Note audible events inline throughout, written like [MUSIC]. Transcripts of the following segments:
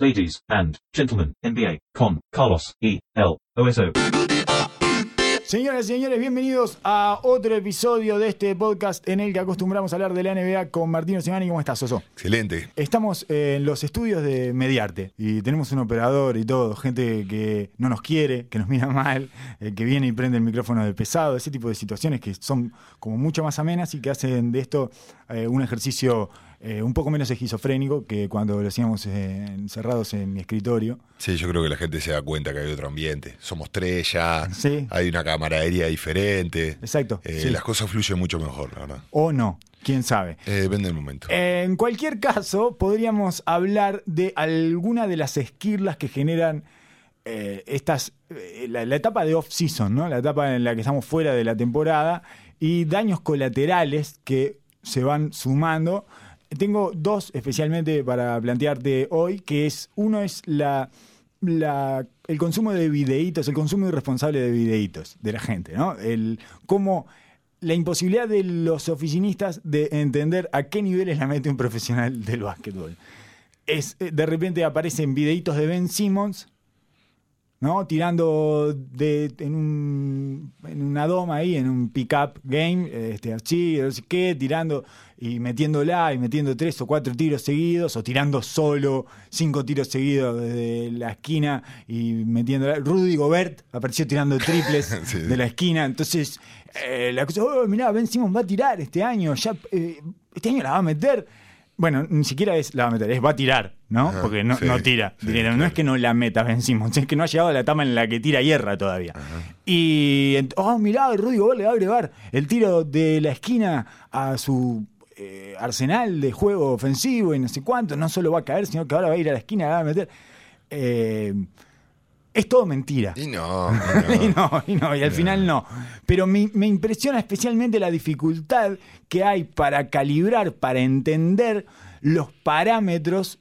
ladies and gentlemen, NBA con Carlos E. L. OSO. Señoras y señores, bienvenidos a otro episodio de este podcast en el que acostumbramos a hablar de la NBA con Martino Semani. ¿Cómo estás, Soso? Excelente. Estamos en los estudios de Mediarte y tenemos un operador y todo, gente que no nos quiere, que nos mira mal, eh, que viene y prende el micrófono de pesado, ese tipo de situaciones que son como mucho más amenas y que hacen de esto eh, un ejercicio eh, un poco menos esquizofrénico que cuando lo hacíamos eh, encerrados en mi escritorio. Sí, yo creo que la gente se da cuenta que hay otro ambiente. Somos tres ya, Sí. hay una camaradería diferente. Exacto, Eh, sí. Las cosas fluyen mucho mejor, la verdad. O no, quién sabe. Eh, depende del momento. En cualquier caso, podríamos hablar de alguna de las esquirlas que generan estas la, la etapa de off-season, ¿no? La etapa en la que estamos fuera de la temporada y daños colaterales que se van sumando. Tengo dos especialmente para plantearte hoy, que es uno es la, el consumo de videitos, el consumo irresponsable de videitos de la gente, ¿no? El cómo la imposibilidad de los oficinistas de entender a qué niveles la mete un profesional del básquetbol. Es, eh, de repente aparecen videitos de Ben Simmons, ¿no? Tirando de, en, un, en una doma ahí, en un pick-up game, este, así, no sé qué, tirando y metiéndola y metiendo tres o cuatro tiros seguidos, o tirando solo cinco tiros seguidos desde la esquina y metiéndola. Rudy Gobert apareció tirando triples [LAUGHS] Sí. de la esquina, entonces eh, la cosa, oh, mirá, Ben Simmons va a tirar este año, ya, eh, este año la va a meter. Bueno, ni siquiera es la va a meter, es va a tirar, ¿no? Ajá, Porque no, sí, no tira. sí. No es que no la meta Ben Simmons, es que no ha llegado a la etapa en la que tira hierra todavía. Y, oh, mirá, Rudy Gobert le va a agregar el tiro de la esquina a su eh, arsenal de juego ofensivo y no sé cuánto. No solo va a caer, sino que ahora va a ir a la esquina y la va a meter. Eh, es todo mentira. Y no, [LAUGHS] Y y no. y no, y al final no. Pero me, me impresiona especialmente la dificultad que hay para calibrar, para entender los parámetros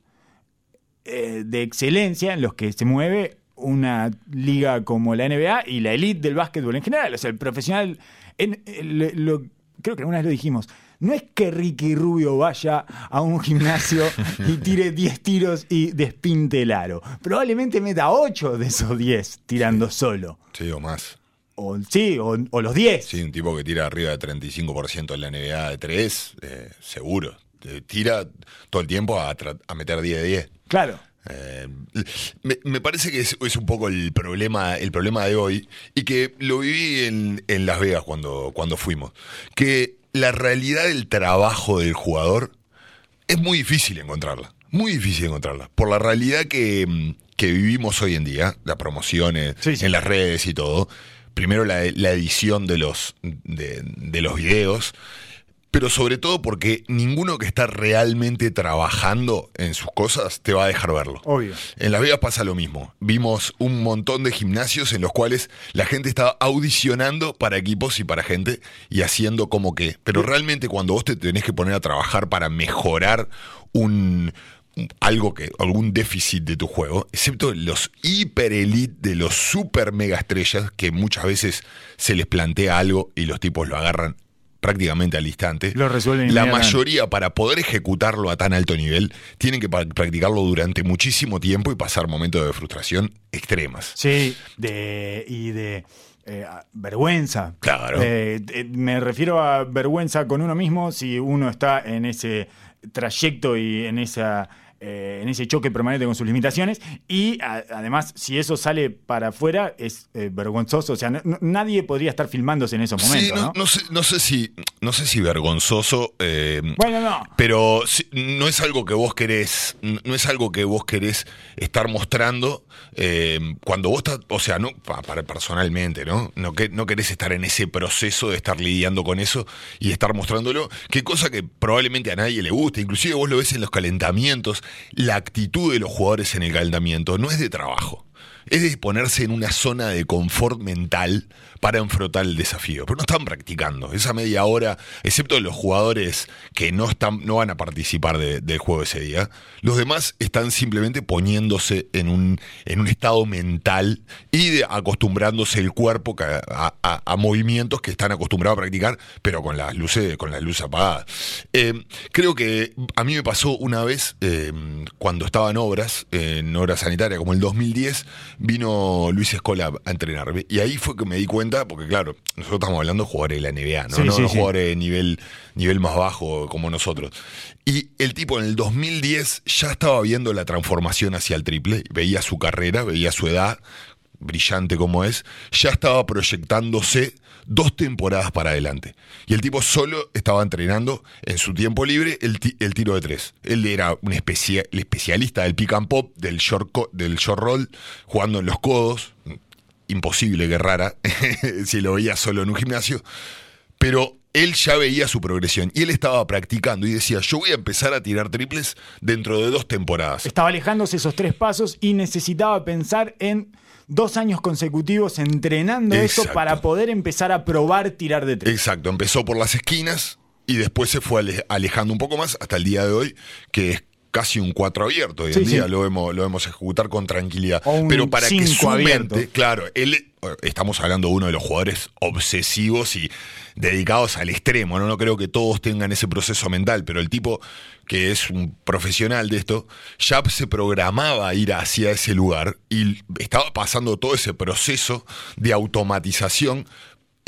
eh, de excelencia en los que se mueve una liga como la NBA y la elite del básquetbol en general. O sea, el profesional, en- lo- creo que alguna vez lo dijimos, no es que Ricky Rubio vaya a un gimnasio y tire 10 tiros y despinte el aro. Probablemente meta 8 de esos 10 tirando solo. Sí, o más. O, sí, o, o los 10. Sí, un tipo que tira arriba de 35% en la NBA de 3, eh, seguro. Eh, tira todo el tiempo a, a meter 10 de 10. Claro. Eh, me, me parece que es, es un poco el problema, el problema de hoy y que lo viví en, en Las Vegas cuando, cuando fuimos. Que la realidad del trabajo del jugador es muy difícil encontrarla. Muy difícil encontrarla. Por la realidad que, mm, que vivimos hoy en día, las promociones Sí, sí. en las redes y todo. Primero la, la edición de los, de, de los videos. Pero sobre todo porque ninguno que está realmente trabajando en sus cosas te va a dejar verlo. Obvio. En Las Vegas pasa lo mismo. Vimos un montón de gimnasios en los cuales la gente estaba audicionando para equipos y para gente y haciendo como que. Pero realmente cuando vos te tenés que poner a trabajar para mejorar un algo que algún déficit de tu juego, excepto los hiper elite de los super mega estrellas que muchas veces se les plantea algo y los tipos lo agarran prácticamente al instante. Lo resuelven La mayoría para poder ejecutarlo a tan alto nivel tienen que practicarlo durante muchísimo tiempo y pasar momentos de frustración extremas. Sí, de, y de eh, vergüenza. Claro. Eh, eh, me refiero a vergüenza con uno mismo si uno está en ese trayecto y en esa eh, en ese choque permanente con sus limitaciones y a- además si eso sale para afuera es eh, vergonzoso, o sea, no- nadie podría estar filmándose en esos momentos, sí, no, ¿no? no sé, no sé si no sé si vergonzoso eh, Bueno, no. Pero no es algo que vos querés, no es algo que vos querés estar mostrando cuando vos estás, o sea, no pa- para personalmente, ¿no? No, que, no querés estar en ese proceso de estar lidiando con eso y estar mostrándolo, qué cosa que probablemente a nadie le guste, inclusive vos lo ves en los calentamientos, la actitud de los jugadores en el calentamiento no es de trabajo. Es de ponerse en una zona de confort mental para enfrentar el desafío. Pero no están practicando. Esa media hora, excepto los jugadores que no, están, no van a participar de- del juego ese día, los demás están simplemente poniéndose en un, en un estado mental y acostumbrándose el cuerpo a movimientos que están acostumbrados a practicar, pero con las luces, con las luces apagadas. Eh, creo que a mí me pasó una vez eh, cuando estaba en obras, en obras sanitarias, como el 2010, vino Luis Escola a entrenarme. Y ahí fue que me di cuenta, porque claro, nosotros estamos hablando de jugadores de la NBA, ¿no? Sí, no sí, no sí. jugadores de nivel, nivel más bajo como nosotros. Y el tipo en el 2010 ya estaba viendo la transformación hacia el triple, veía su carrera, veía su edad, brillante como es, ya estaba proyectándose dos temporadas para adelante. Y el tipo solo estaba entrenando en su tiempo libre el, el tiro de tres. Él era un especia- el especialista del pick and pop, del short, del short roll, jugando en los codos. Imposible que rara, [LAUGHS] si lo veía solo en un gimnasio. Pero él ya veía su progresión y él estaba practicando y decía, yo voy a empezar a tirar triples dentro de dos temporadas. Estaba alejándose esos tres pasos y necesitaba pensar en dos años consecutivos entrenando eso para poder empezar a probar tirar de tres. Exacto, empezó por las esquinas y después se fue ale- alejando un poco más hasta el día de hoy, que es casi un 4 abierto. Hoy Sí, en día sí. lo vemos, lo vemos ejecutar con tranquilidad. O un Pero para que su abierto. mente, claro, él, eh, estamos hablando de uno de los jugadores obsesivos y dedicados al extremo, ¿no? No creo que todos tengan ese proceso mental, pero el tipo que es un profesional de esto, ya se programaba a ir hacia ese lugar y estaba pasando todo ese proceso de automatización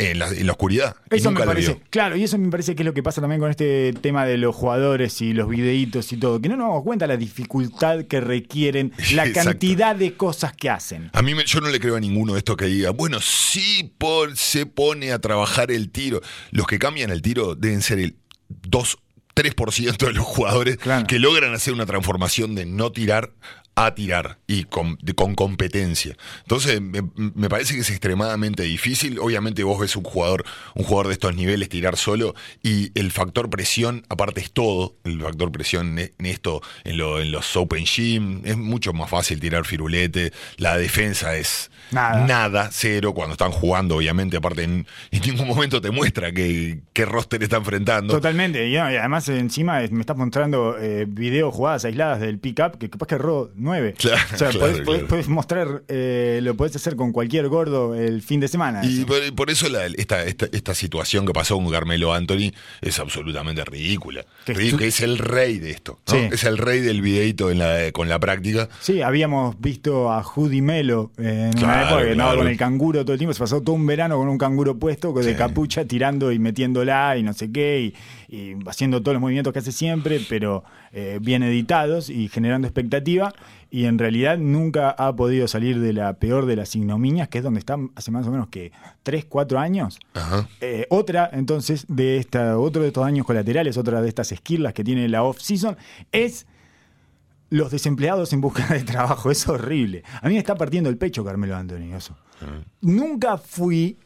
en la, en la oscuridad. y Eso nunca me parece, vio. claro, y eso me parece que es lo que pasa también con este tema de los jugadores y los videitos y todo, que no nos damos cuenta la dificultad que requieren, [LAUGHS] la Exacto. cantidad de cosas que hacen. A mí me- yo no le creo a ninguno de estos que diga, bueno, sí por, se pone a trabajar el tiro. Los que cambian el tiro deben ser el 2, 3% de los jugadores Claro. que logran hacer una transformación de no tirar a tirar y con, de- con competencia. Entonces, me, me parece que es extremadamente difícil. Obviamente vos ves un jugador, un jugador de estos niveles tirar solo y el factor presión, aparte es todo, el factor presión en esto, en, lo- en los Open Gym, es mucho más fácil tirar firulete, la defensa es Nada. nada, cero, cuando están jugando, obviamente, aparte en, en ningún momento te muestra qué, qué roster está enfrentando. Totalmente, y, además encima me estás mostrando eh, videos, jugadas aisladas del pick-up, que capaz que erró 9. [LAUGHS] Claro, o sea, claro, podés, podés- podés mostrar, eh, lo podés hacer con cualquier gordo el fin de semana. Y por, por eso la- esta, esta, esta situación que pasó con Carmelo Anthony es absolutamente ridícula. Que que es el rey de esto. ¿no? Sí. Es el rey del videito en la, con la práctica. Sí, habíamos visto a Judy Melo eh, en una Claro, época que andaba con el canguro todo el tiempo, se pasó todo un verano con un canguro puesto, de Sí. capucha, tirando y metiéndola y no sé qué, y, y haciendo todos los movimientos que hace siempre, pero eh, bien editados y generando expectativa. Y en realidad nunca ha podido salir de la peor de las ignominias, que es donde está hace más o menos que 3, 4 años. Ajá. Eh, otra, entonces, de esta, otro de estos daños colaterales, otra de estas esquirlas que tiene la off-season, es los desempleados en busca de trabajo. Es horrible. A mí me está partiendo el pecho Carmelo Anthony, eso. Nunca fui,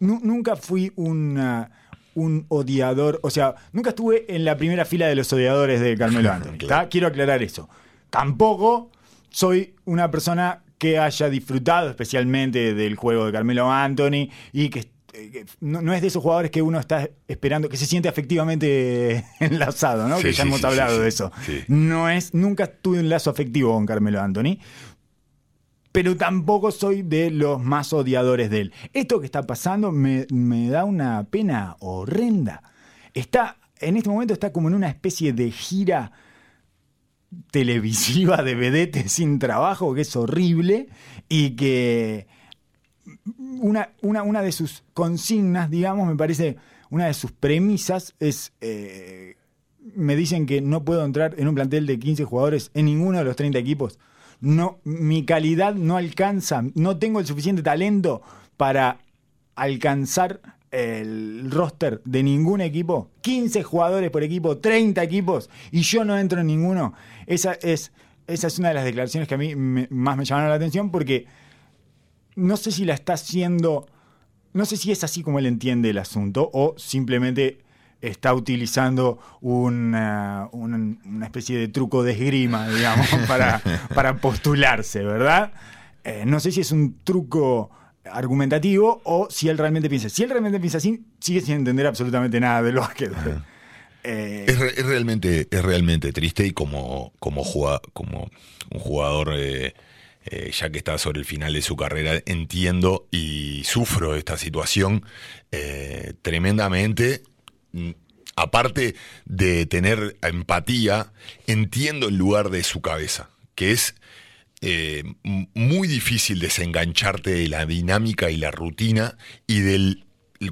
nu- nunca fui una- un odiador, o sea, nunca estuve en la primera fila de los odiadores de Carmelo [LAUGHS] Anthony. Quiero aclarar eso. Tampoco soy una persona que haya disfrutado especialmente del juego de Carmelo Anthony y que eh, no, no es de esos jugadores que uno está esperando, que se siente afectivamente [LAUGHS] enlazado, ¿no? Sí, que ya sí, hemos hablado sí, de eso. No es, nunca tuve un lazo afectivo con Carmelo Anthony pero tampoco soy de los más odiadores de él. Esto que está pasando me, da una pena horrenda. Está, en este momento está como en una especie de gira televisiva de vedete sin trabajo, que es horrible, y que una, una, una de sus consignas, digamos, me parece, una de sus premisas es... eh, me dicen que no puedo entrar en un plantel de 15 jugadores en ninguno de los 30 equipos. No, mi calidad no alcanza, no tengo el suficiente talento para alcanzar el roster de ningún equipo. 15 jugadores por equipo, 30 equipos, y yo no entro en ninguno. Esa es, esa es una de las declaraciones que a mí me- más me llamaron la atención porque no sé si la está haciendo, no sé si es así como él entiende el asunto o simplemente está utilizando una, una- una especie de truco de esgrima, [LAUGHS] digamos, para, para postularse, ¿verdad? Eh, no sé si es un truco argumentativo o si él realmente piensa. Si él realmente piensa así, sigue sin entender absolutamente nada del básquet. Eh, Es, re- es realmente, es realmente triste y como, como, juga- como un jugador, eh, eh, ya que está sobre el final de su carrera, entiendo y sufro esta situación eh, tremendamente. Mm, Aparte de tener empatía, entiendo el lugar de su cabeza, que es eh, muy difícil desengancharte de la dinámica y la rutina y del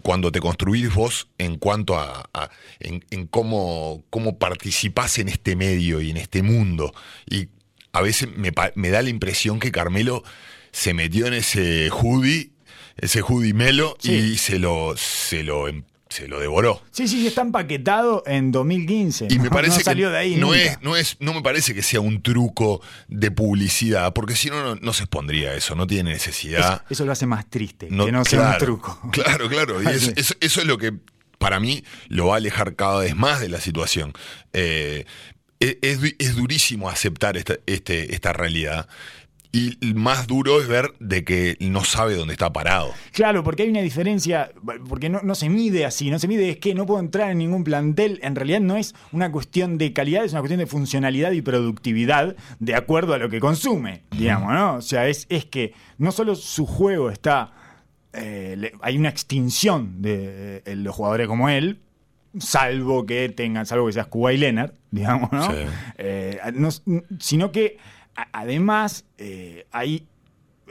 cuando te construís vos en cuanto a, a- en, en cómo, cómo participás en este medio y en este mundo. Y a veces me, da la impresión que Carmelo se metió en ese hoodie, ese hoodie melo, Sí. y se lo, se lo, em- se lo devoró. sí, sí, está empaquetado en 2015. Y me No- parece no salió que de ahí no nunca. es, no es, no me parece que sea un truco de publicidad, porque si no, no, no se expondría eso, no tiene necesidad. eso lo hace más triste, que no sea un claro, truco. Claro, claro. Y [LAUGHS] es- eso, es lo que para mí lo va a alejar cada vez más de la situación. Eh, es, es es durísimo aceptar esta, este, esta realidad. Y más duro es ver de que no sabe dónde está parado. Claro, porque hay una diferencia, porque no, no se mide así, no se mide es que no puedo entrar en ningún plantel, en realidad no es una cuestión de calidad, es una cuestión de funcionalidad y productividad de acuerdo a lo que consume, digamos, ¿no? O sea, es, es que no solo su juego está, eh, le- hay una extinción de eh, los jugadores como él, salvo que tengan, salvo que seas Cuba y Leonard, digamos, ¿no? Sí. Eh, no- sino que además eh, hay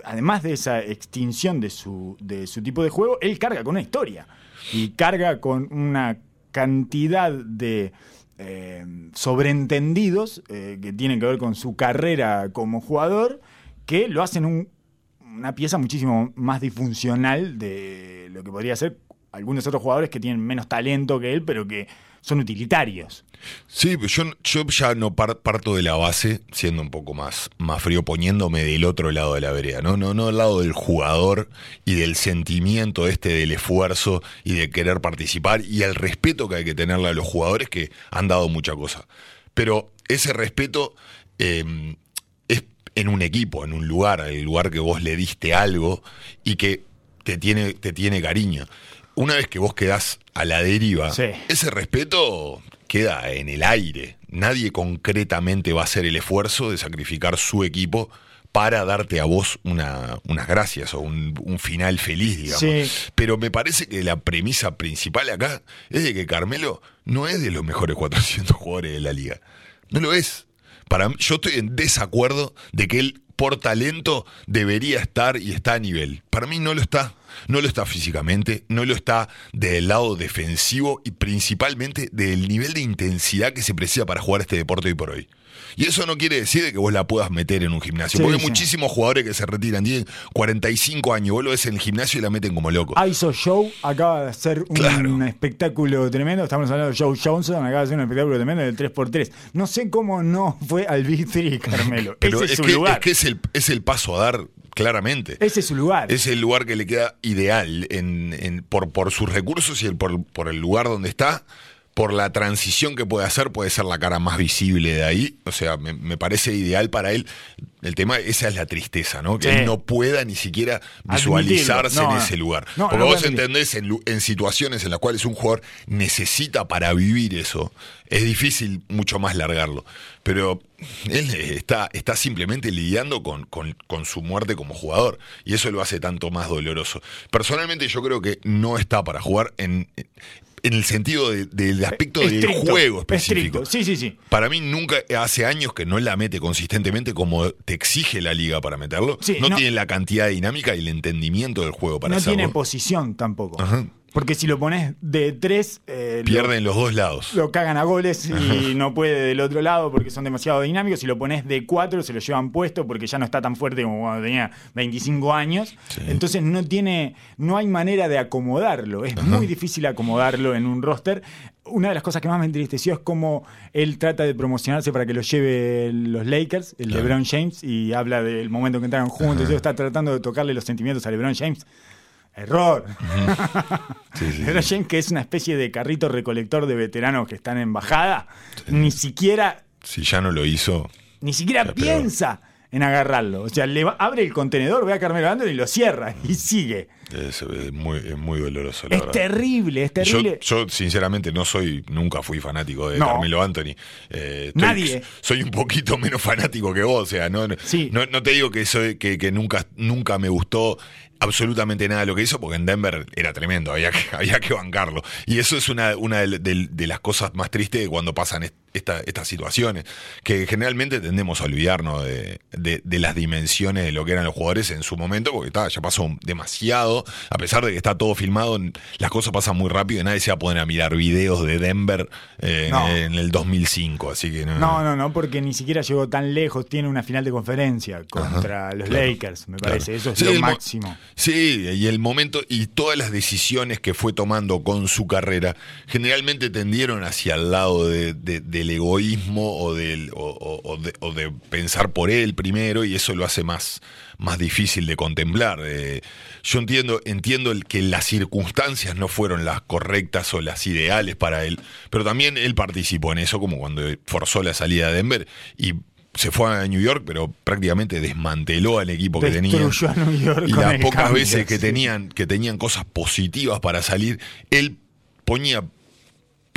además de esa extinción de su, de su tipo de juego, él carga con una historia. Y carga con una cantidad de eh, sobreentendidos eh, que tienen que ver con su carrera como jugador, que lo hacen un- una pieza muchísimo más disfuncional de lo que podría ser algunos otros jugadores que tienen menos talento que él, pero que son utilitarios. Sí, pero yo, yo ya no par- parto de la base, siendo un poco más, más frío, poniéndome del otro lado de la vereda, ¿no? No, no del lado del jugador y del sentimiento este del esfuerzo y de querer participar y el respeto que hay que tenerle a los jugadores que han dado mucha cosa. Pero ese respeto eh, es en un equipo, en un lugar, el lugar que vos le diste algo y que te tiene, te tiene cariño. Una vez que vos quedás a la deriva, Sí. ese respeto queda en el aire. Nadie concretamente va a hacer el esfuerzo de sacrificar su equipo para darte a vos una, unas gracias o un, un final feliz, digamos. Sí. Pero me parece que la premisa principal acá es de que Carmelo no es de los mejores 400 jugadores de la liga. No lo es. Para mí, yo estoy en desacuerdo de que él, por talento, debería estar y está a nivel. Para mí no lo está. No lo está físicamente, no lo está del lado defensivo y principalmente del nivel de intensidad que se precisa para jugar este deporte hoy por hoy. Y eso no quiere decir de que vos la puedas meter en un gimnasio. Sí, porque hay sí. muchísimos jugadores que se retiran, tienen 45 años, vos lo ves en el gimnasio y la meten como locos. ISO Show acaba de hacer un Claro. espectáculo tremendo. Estamos hablando de Joe Johnson, acaba de hacer un espectáculo tremendo del 3x3. No sé cómo no fue al Big 3, Carmelo. [LAUGHS] Pero Ese es, es, su que, lugar. es que es el, es el paso a dar claramente. Ese es su lugar. Es el lugar que le queda ideal en, en- por, por sus recursos y el, por, por el lugar donde está, por la transición que puede hacer, puede ser la cara más visible de ahí. O sea, me, me parece ideal para él. El tema, esa es la tristeza, ¿no? Que Sí. él no pueda ni siquiera visualizarse. No, en ese lugar. No, Porque no vos entendés en situaciones en las cuales un jugador necesita para vivir eso, es difícil mucho más largarlo. Pero él está, está simplemente lidiando con, con- con su muerte como jugador. Y eso lo hace tanto más doloroso. Personalmente yo creo que no está para jugar en, en el sentido de- del aspecto del Estricto, juego específico. estricto. Sí, sí, sí. Para mí nunca, hace años que no la mete consistentemente como te exige la liga para meterlo. Sí, no, no- tiene la cantidad de dinámica y el entendimiento del juego para no hacerlo. tiene posición tampoco. Ajá. Porque si lo pones de 3, Pierden los dos lados. lo cagan a goles y no puede del otro lado porque son demasiado dinámicos. Si lo pones de 4, se lo llevan puesto porque ya no está tan fuerte como cuando tenía 25 años. Entonces no tiene, no hay manera de acomodarlo. Es muy difícil acomodarlo en un roster. Una de las cosas que más me entristeció es cómo él trata de promocionarse para que lo lleve los Lakers, el Claro. LeBron James, y habla del momento en que entraron juntos. y Está tratando de tocarle los sentimientos a LeBron James. Error. Sí, sí, [LAUGHS] que es una especie de carrito recolector de veteranos que están en bajada, ni siquiera, Si ya no lo hizo. ni siquiera piensa en agarrarlo. O sea, le va- abre el contenedor, ve a Carmelo Anthony y lo cierra y sigue. Es, es muy, es muy doloroso, la Es verdad. terrible, es terrible. Yo, yo, sinceramente no soy, nunca fui fanático de No. Carmelo Anthony. Eh, estoy- Nadie. Soy un poquito menos [LAUGHS] fanático que vos, o sea, no, no, Sí. no, no te digo que soy, que, que nunca, nunca me gustó absolutamente nada de lo que hizo, porque en Denver era tremendo, había que, [LAUGHS] había que bancarlo. Y eso es una, una de, de- las cosas más tristes de cuando pasan esta- estas situaciones, que generalmente tendemos a olvidarnos de, de- de las dimensiones de lo que eran los jugadores en su momento, porque está, ya pasó demasiado, a pesar de que está todo filmado, las cosas pasan muy rápido y nadie se va a poner a mirar videos de Denver eh, No. en, en el 2005, así que no. No, no, no, porque ni siquiera llegó tan lejos. Tiene una final de conferencia contra los claro, Lakers, me claro. parece. Eso es Sí, lo máximo. Sí, y el momento y todas las decisiones que fue tomando con su carrera generalmente tendieron hacia el lado de- de- del egoísmo o, del, o, o- o de, o de pensar por él primero y eso lo hace más, más difícil de contemplar. Eh, yo entiendo, entiendo que las circunstancias no fueron las correctas o las ideales para él, pero también él participó en eso, como cuando forzó la salida de Denver y se fue a New York, pero prácticamente desmanteló al equipo que tenía. Destruyó a New York Y las pocas cambio, veces que sí. tenían, que tenían cosas positivas para salir, él ponía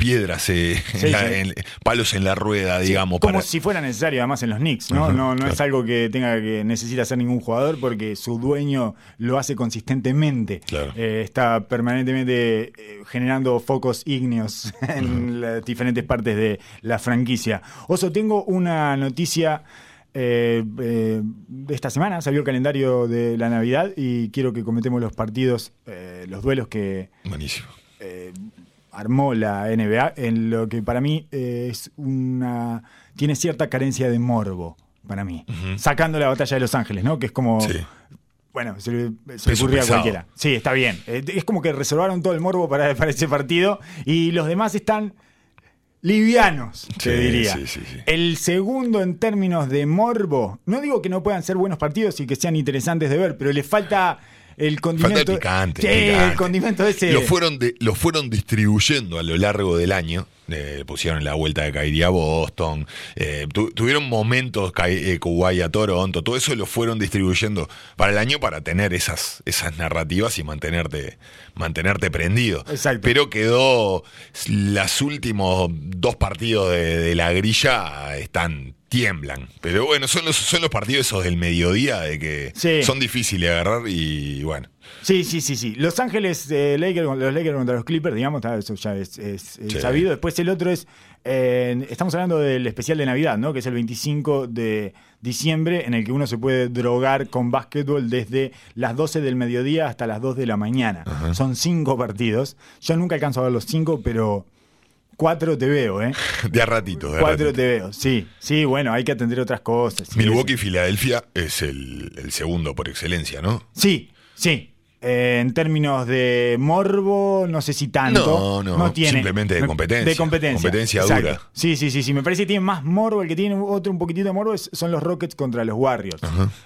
piedras, eh, en Sí, la- sí. en- palos en la rueda, digamos, Como para. si fuera necesario, además en los Knicks, ¿no? No no es algo que tenga que necesita hacer ningún jugador porque su dueño lo hace consistentemente. Claro. Eh, está permanentemente eh, generando focos ígneos [LAUGHS] en las diferentes partes de la franquicia. Oso, tengo una noticia. eh, eh, de esta semana salió el calendario de la Navidad y quiero que cometemos los partidos, eh, los duelos que, Buenísimo. Armó la NBA en lo que para mí eh, es una tiene cierta carencia de morbo para mí. Sacando la batalla de Los Ángeles no que es como Sí. bueno se le, se le ocurría a cualquiera. Sí está bien. Eh, es como que reservaron todo el morbo para, [LAUGHS] para ese partido y los demás están livianos te Sí, diría. sí, sí, sí. el segundo en términos de morbo no digo que no puedan ser buenos partidos y que sean interesantes de ver pero le falta el condimento Falta el picante. Sí, el condimento ese Lo fueron, de- lo fueron distribuyendo a lo largo del año. Eh, pusieron la vuelta de Kyrie a Boston. eh, tu- tuvieron momentos eh, Kawhi a Toronto. Todo eso lo fueron distribuyendo para el año para tener esas, esas narrativas y mantenerte, mantenerte prendido. Exacto. Pero quedó. Los últimos dos partidos de, de la grilla están. Tiemblan. Pero bueno, son los, son los partidos esos del mediodía de que Sí. son difíciles de agarrar y bueno. Sí, sí, sí, sí. Los Ángeles, eh, Lakers, los Lakers contra los Clippers, digamos, está, eso ya es, es- es Sí. sabido. Después el otro es, eh, estamos hablando del especial de Navidad, ¿no? Que es el 25 de diciembre, en el que uno se puede drogar con básquetbol desde las 12 del mediodía hasta las 2 de la mañana. Son cinco partidos. Yo nunca alcanzo a ver los cinco, pero cuatro te veo, ¿eh? [LAUGHS] De a ratito, de Cuatro ratito. te veo, sí. Sí, bueno, hay que atender otras cosas. Milwaukee y Filadelfia es el, el segundo por excelencia, ¿no? Sí, sí. Eh, en términos de morbo, no sé si tanto. No, no, tiene. simplemente de competencia. De competencia. Competencia exacto. dura. Sí, sí, sí, sí. Me parece que tiene más morbo. El que tiene otro un poquitito de morbo es- son los Rockets contra los Warriors.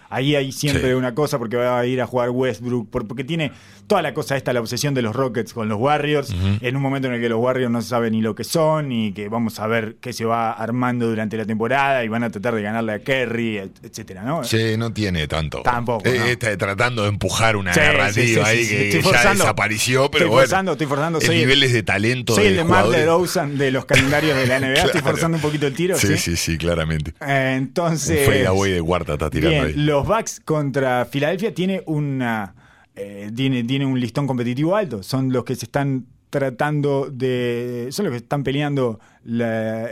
Ahí hay siempre Sí. una cosa porque va a ir a jugar Westbrook. por- Porque tiene toda la cosa esta, la obsesión de los Rockets con los Warriors. En un momento en el que los Warriors no se saben ni lo que son y que vamos a ver qué se va armando durante la temporada y van a tratar de ganarle a Kerry, et- etcétera, ¿no? Sí, no tiene tanto. Tampoco, Eh, no. está tratando de empujar una Sí, narrativa sí, sí, ahí sí, sí. que, ya desapareció, pero Estoy bueno. forzando, estoy forzando. Soy el- niveles de talento Soy el de Mar de de los calendarios de la [LAUGHS] NBA. Estoy forzando un poquito el tiro. Sí, Sí, sí, claramente. Eh, Un entonces. fadeaway de cuarta está tirando bien, ahí. los Bucks contra Filadelfia tiene una. eh, tiene, tiene un listón competitivo alto. Son los que se están tratando de. Son los que están peleando la-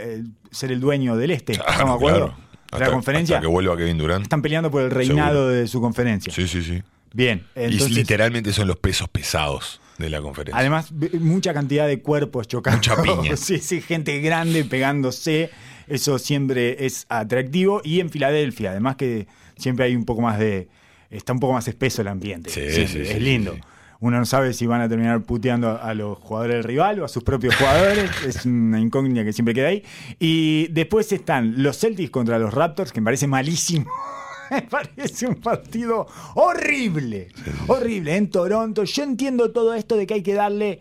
ser el dueño del este. Claro, ¿Estamos de acuerdo? claro. Hasta- la conferencia. hasta que vuelva Kevin Durant. Están peleando por el reinado de su conferencia. Sí, sí, sí. Bien. Entonces, y literalmente son los pesos pesados de la conferencia. Además, mucha cantidad de cuerpos chocando. Mucha piña. [LAUGHS] sí, sí, gente grande pegándose. Eso siempre es atractivo. Y en Filadelfia, además que siempre hay un poco más de. Está un poco más espeso el ambiente. Sí, siempre, sí, es sí, lindo. sí, sí. Uno no sabe si van a terminar puteando a, a los jugadores del rival o a sus propios jugadores. [LAUGHS] es una incógnita que siempre queda ahí. Y después están los Celtics contra los Raptors, que me parece malísimo. [LAUGHS] Me parece un partido horrible. Horrible. En Toronto. Yo entiendo todo esto de que hay que darle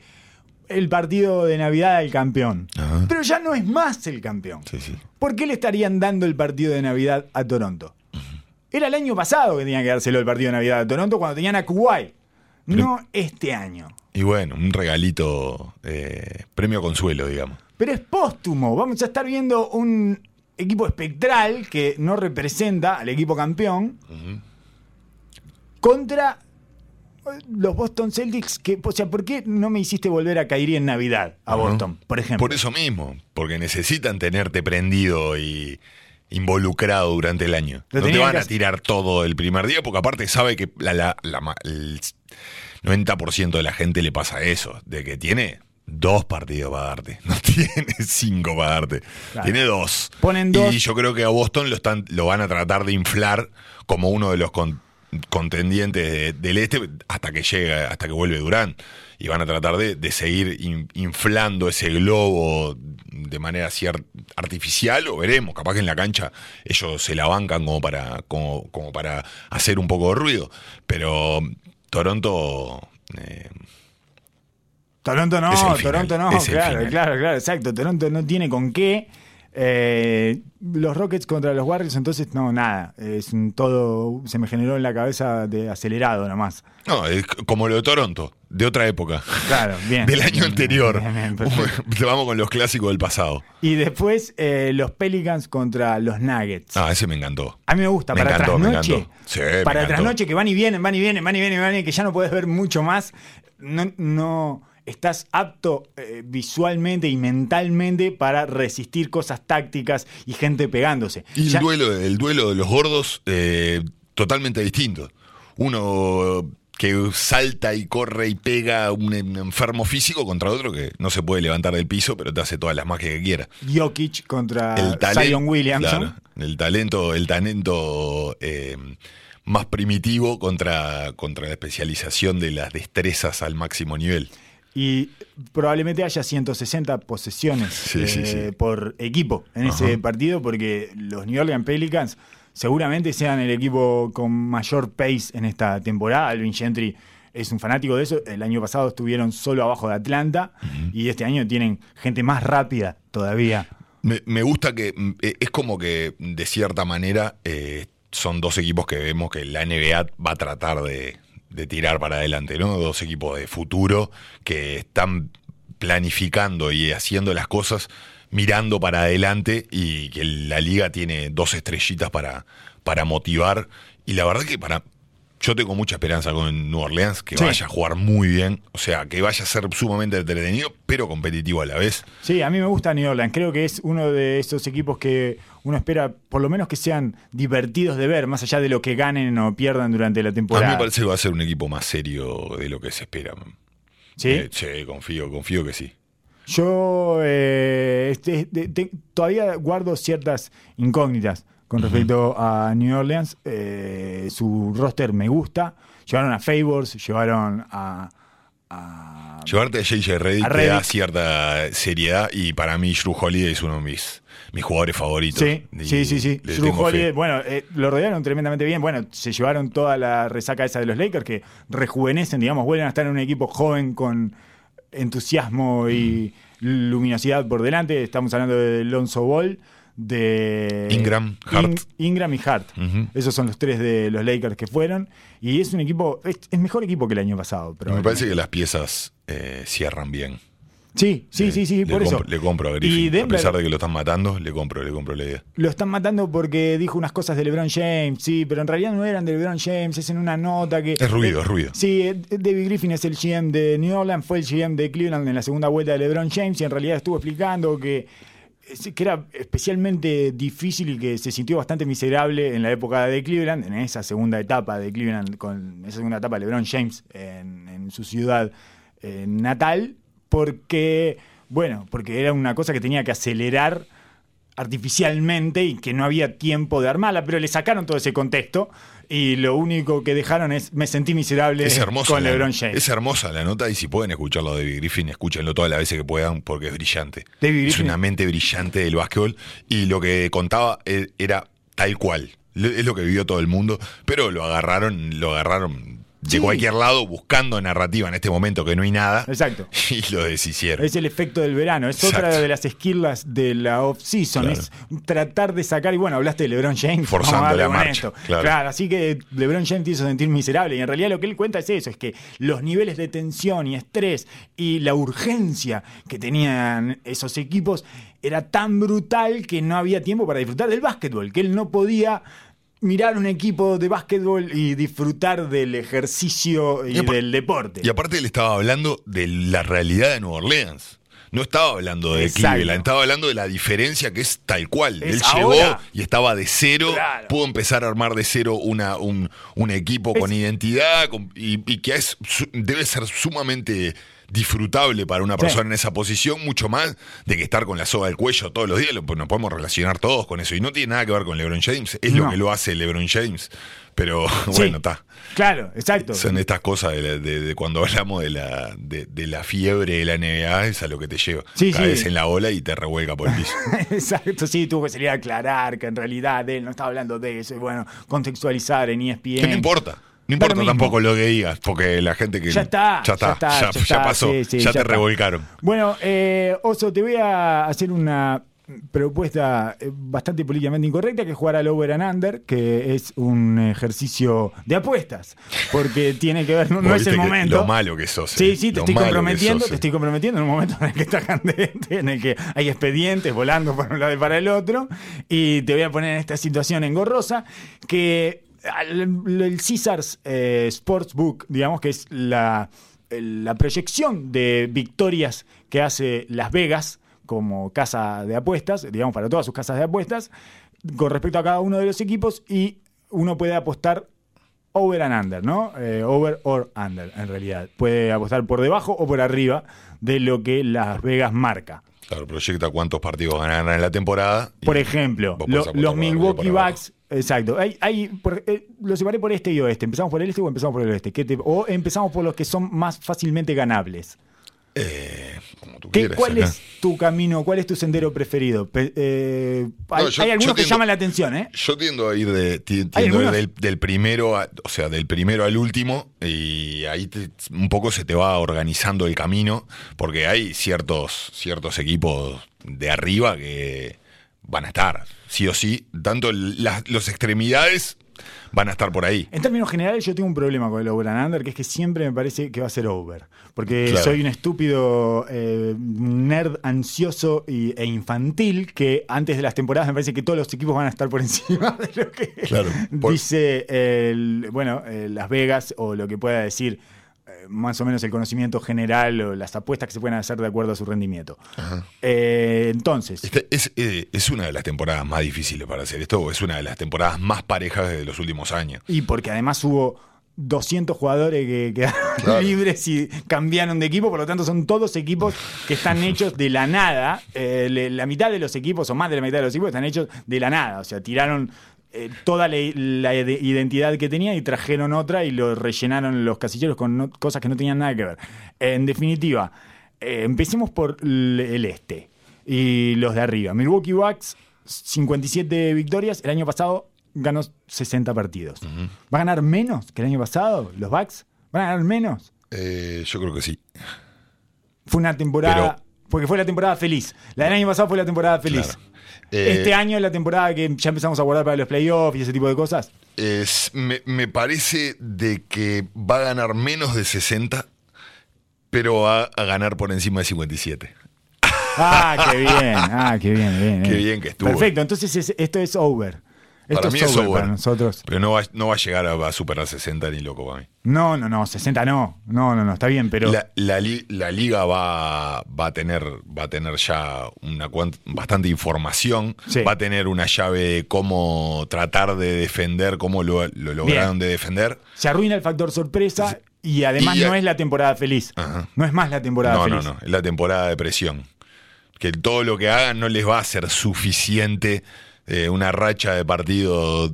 el partido de Navidad al campeón. Ajá. Pero ya no es más el campeón. Sí, sí. ¿Por qué le estarían dando el partido de Navidad a Toronto? Era el año pasado que tenía que dárselo el partido de Navidad a Toronto cuando tenían a Kuwait. No este año. Y bueno, un regalito, eh, premio consuelo, digamos. Pero es póstumo. Vamos a estar viendo un equipo espectral que no representa al equipo campeón contra los Boston Celtics. Que, o sea, ¿por qué no me hiciste volver a Kyrie en Navidad a. Boston, por ejemplo? Por eso mismo, porque necesitan tenerte prendido y involucrado durante el año. Lo no te van a tirar todo el primer día, porque aparte sabe que la, la- la el 90% de la gente le pasa eso, de que tiene dos partidos para darte, [LAUGHS] no tiene cinco para darte, Claro. tiene dos. Ponen dos. Y yo creo que a Boston lo, están, lo van a tratar de inflar como uno de los con- contendientes de- del este hasta que llega, hasta que vuelve Durán. Y van a tratar de, de seguir in- inflando ese globo de manera así ar- artificial, o veremos, capaz que en la cancha ellos se la bancan como para, como, como para hacer un poco de ruido. Pero Toronto eh, Toronto no, final, Toronto no, claro, final. claro, claro, exacto. Toronto no tiene con qué. Eh, los Rockets contra los Warriors, entonces, no, nada. Es un todo. Se me generó en la cabeza de acelerado nomás. No, es como lo de Toronto, de otra época. Claro, [LAUGHS] bien. Del año anterior. Bien. [LAUGHS] Vamos con los clásicos del pasado. Y después eh, los Pelicans contra los Nuggets. Ah, ese me encantó. A mí me gusta, Me para encantó, me trasnoche. encantó. Sí, me para encantó. trasnoche que van y vienen, van y vienen, van y vienen, van y vienen, que ya no puedes ver mucho más. No, no estás apto eh, visualmente y mentalmente para resistir cosas tácticas y gente pegándose. Y Ya- el duelo, el duelo de los gordos, eh, totalmente distinto. Uno que salta y corre y pega un, un enfermo físico contra otro que no se puede levantar del piso, pero te hace todas las magias que quiera. Jokic contra el talento, Zion Williamson. claro, el talento, el talento eh, más primitivo contra, contra la especialización de las destrezas al máximo nivel. Y probablemente haya 160 posesiones Sí, eh, sí. por equipo en ese partido, porque los New Orleans Pelicans seguramente sean el equipo con mayor pace en esta temporada. Alvin Gentry es un fanático de eso. El año pasado estuvieron solo abajo de Atlanta y este año tienen gente más rápida todavía. Me, me gusta que eh, es como que de cierta manera eh, son dos equipos que vemos que la NBA va a tratar de, de tirar para adelante, ¿no? Dos equipos de futuro que están planificando y haciendo las cosas mirando para adelante y que la liga tiene dos estrellitas para, para motivar. Y la verdad que para... Yo tengo mucha esperanza con New Orleans, que Sí. vaya a jugar muy bien, o sea, que vaya a ser sumamente entretenido, pero competitivo a la vez. Sí, a mí me gusta New Orleans. Creo que es uno de esos equipos que uno espera, por lo menos que sean divertidos de ver, más allá de lo que ganen o pierdan durante la A mí temporada. me parece que va a ser un equipo más serio de lo que se espera. ¿Sí? Eh, confío, confío que sí. Yo eh, este, te- todavía guardo ciertas incógnitas con respecto a New Orleans. Eh, su roster me gusta. Llevaron a Favors, llevaron a. a- Llevarte a JJ Reddick te da cierta seriedad y para mí Drew Holiday es uno de mis, mis jugadores favoritos. Sí, Y sí, sí, sí. Drew Holiday, bueno, eh, lo rodearon tremendamente bien. Bueno, se llevaron toda la resaca esa de los Lakers que rejuvenecen, digamos, vuelven a estar en un equipo joven con entusiasmo y luminosidad por delante. Estamos hablando de Lonzo Ball, de Ingram, Hart. Ingram y Hart. Esos son los tres de los Lakers que fueron. Y es un equipo, es, es mejor equipo que el año pasado. Me parece que las piezas eh, cierran bien. Sí, sí, Eh, sí, sí, le por eso. compro- Le compro a Y Griffin. Denver- A pesar de que lo están matando, le compro, le compro la idea. Lo están matando porque dijo unas cosas de LeBron James, sí, pero en realidad no eran de LeBron James, es en una nota que... Es ruido, Eh, es ruido. Sí, eh, David Griffin es el GM de New Orleans, fue el GM de Cleveland en la segunda vuelta de LeBron James y en realidad estuvo explicando que, que era especialmente difícil y que se sintió bastante miserable en la época de Cleveland, en esa segunda etapa de Cleveland, con esa segunda etapa de LeBron James en, en su ciudad eh, natal, porque, bueno, porque era una cosa que tenía que acelerar artificialmente y que no había tiempo de armarla, pero le sacaron todo ese contexto y lo único que dejaron es me sentí miserable con la, LeBron James. es hermosa la nota y si pueden escucharlo de David Griffin, escúchenlo todas las veces que puedan porque es brillante. David es una mente brillante del básquetbol y lo que contaba eh, era tal cual. Es lo que vivió todo el mundo, pero lo agarraron, lo agarraron de Sí. cualquier lado buscando narrativa en este momento que no hay nada Exacto. [LAUGHS] y lo deshicieron. Es el efecto del verano, es otra de las esquirlas de la off-season, Claro. es tratar de sacar, y bueno, hablaste de LeBron James, Forzando la marcha, esto. claro. así que LeBron James te hizo sentir miserable, y en realidad lo que él cuenta es eso, es que los niveles de tensión y estrés y la urgencia que tenían esos equipos era tan brutal que no había tiempo para disfrutar del básquetbol, que él no podía mirar un equipo de básquetbol y disfrutar del ejercicio y, del deporte. Y aparte él estaba hablando de la realidad de Nueva Orleans. No estaba hablando de Exacto. Cleveland, estaba hablando de la diferencia que es tal cual. Es él ahora. llegó y estaba de cero, Claro. pudo empezar a armar de cero una, un, un equipo con identidad con- y, y que es, debe ser sumamente disfrutable para una Sí. persona en esa posición, mucho más de que estar con la soga al cuello todos los días. Lo- pues nos podemos relacionar todos con eso. Y no tiene nada que ver con LeBron James, es No. lo que lo hace LeBron James. Pero [LAUGHS] bueno, está. Claro, exacto. Son estas cosas de, la- de- de cuando hablamos de la, de, de la fiebre de la NBA, es a lo que te lleva. Sí, Caes sí. en la ola y te revuelca por el piso. [LAUGHS] Exacto, sí, tuvo que salir a aclarar que en realidad él no estaba hablando de eso y bueno, contextualizar en ESPN. que no importa. No importa lo tampoco lo que digas, porque la gente que. Ya está, Ya está, ya, ya ya está, pasó. sí, sí, ya, te revolcaron. Bueno, eh, Oso, te voy a hacer una propuesta eh, bastante políticamente incorrecta, que es jugar al over and under, que es un ejercicio de apuestas, porque tiene que ver, no, es el momento. Lo malo que sos. Sí, eh, sí, te estoy comprometiendo, sos, te estoy comprometiendo en un momento en el que está candente, en el que hay expedientes volando por un lado y para el otro, y te voy a poner en esta situación engorrosa que el Caesars eh, Sportsbook, digamos que es la, la proyección de victorias que hace Las Vegas como casa de apuestas, digamos para todas sus casas de apuestas, con respecto a cada uno de los equipos y uno puede apostar over and under, ¿no? Eh, over or under, en realidad. Puede apostar por debajo o por arriba de lo que Las Vegas marca. Claro, proyecta cuántos partidos ganarán en la temporada. Por ejemplo, lo- los Milwaukee. Bucks, exacto. Hay, hay, por- eh, lo separé por este y oeste. ¿Empezamos por el este o empezamos por el oeste? ¿Qué te- o empezamos por los que son más fácilmente ganables. Eh, como tú ¿Qué- quieras, ¿Cuál acá. es tu camino? ¿Cuál es tu sendero preferido? Pe- eh, hay, No, yo- hay algunos que llaman la atención, ¿eh? Yo tiendo a ir, de, ti- ¿Hay tiendo a ir del primero, a- o sea, del primero al último, y ahí te- un poco se te va organizando el camino, porque hay ciertos, ciertos equipos de arriba que van a estar, sí o sí, tanto las los extremidades van a estar por ahí. En términos generales, yo tengo un problema con el over and under, que es que siempre me parece que va a ser over. Porque Claro. soy un estúpido eh, nerd ansioso y- e infantil que antes de las temporadas me parece que todos los equipos van a estar por [LAUGHS] encima de lo que Claro, por- dice el, bueno, eh, Las Vegas o lo que pueda decir más o menos el conocimiento general o las apuestas que se pueden hacer de acuerdo a su rendimiento. Eh, entonces, Este es, eh, es una de las temporadas más difíciles para hacer esto, es una de las temporadas más parejas de los últimos años. Y porque además hubo 200 jugadores que quedaron Claro. [LAUGHS] libres y cambiaron de equipo, por lo tanto son todos equipos que están hechos de la nada. Eh, la mitad de los equipos, o más de la mitad de los equipos, están hechos de la nada. O sea, tiraron eh, toda la, la ide- identidad que tenía y trajeron otra y lo rellenaron los casilleros con no- cosas que no tenían nada que ver. En definitiva, eh, empecemos por el este y los de arriba. Milwaukee Bucks, 57 victorias. El año pasado ganó 60 partidos. ¿Va a ganar menos que el año pasado los Bucks? ¿Van a ganar menos? Eh, yo creo que sí. Fue una temporada... porque fue la temporada feliz. La del año pasado fue la temporada feliz. Claro. Eh, este año es la temporada que ya empezamos a guardar para los playoffs y ese tipo de cosas. Es- me, me parece de que va a ganar menos de 60, pero va a ganar por encima de 57. Ah, qué bien. Ah, qué bien, bien. [LAUGHS] Qué bien que estuvo. Perfecto, entonces es- esto es over. Esto para mí es over. para nosotros. Pero no va, no va a llegar a, superar 60 ni loco para mí. No, no, no, 60 no. No, no, no, está bien, pero. La, la li- la liga va, va, a tener, va a tener ya una cuant- bastante información, Sí. va a tener una llave de cómo tratar de defender, cómo lo, lo lograron de defender. Se arruina el factor sorpresa y además Y no es la temporada feliz. Ajá. No es más la temporada No, feliz. no, no, es la temporada de presión. Que todo lo que hagan no les va a ser suficiente. Eh, una racha de partidos,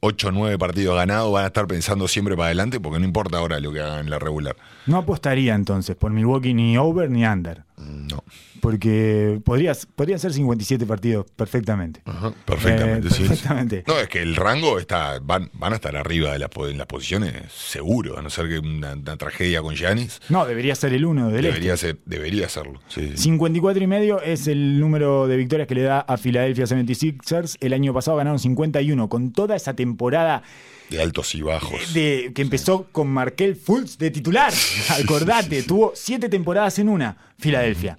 8 o 9 partidos ganados, van a estar pensando siempre para adelante porque no importa ahora lo que hagan en la regular. No apostaría entonces por Milwaukee ni over ni under. No. Porque podría, podría ser 57 partidos perfectamente. Ajá, perfectamente, Eh, sí. perfectamente. No, es que el rango está, van, van a estar arriba de po- en las posiciones, seguro, a no ser que una, una tragedia con Giannis. No, debería ser el uno del este. Debería, ser, debería serlo. Sí, sí. 54 y medio es el número de victorias que le da a Philadelphia 76ers. El año pasado ganaron 51 con toda esa temporada De altos y bajos. de, que empezó con Markel Fultz de titular. Acordate, tuvo siete temporadas en una, Filadelfia.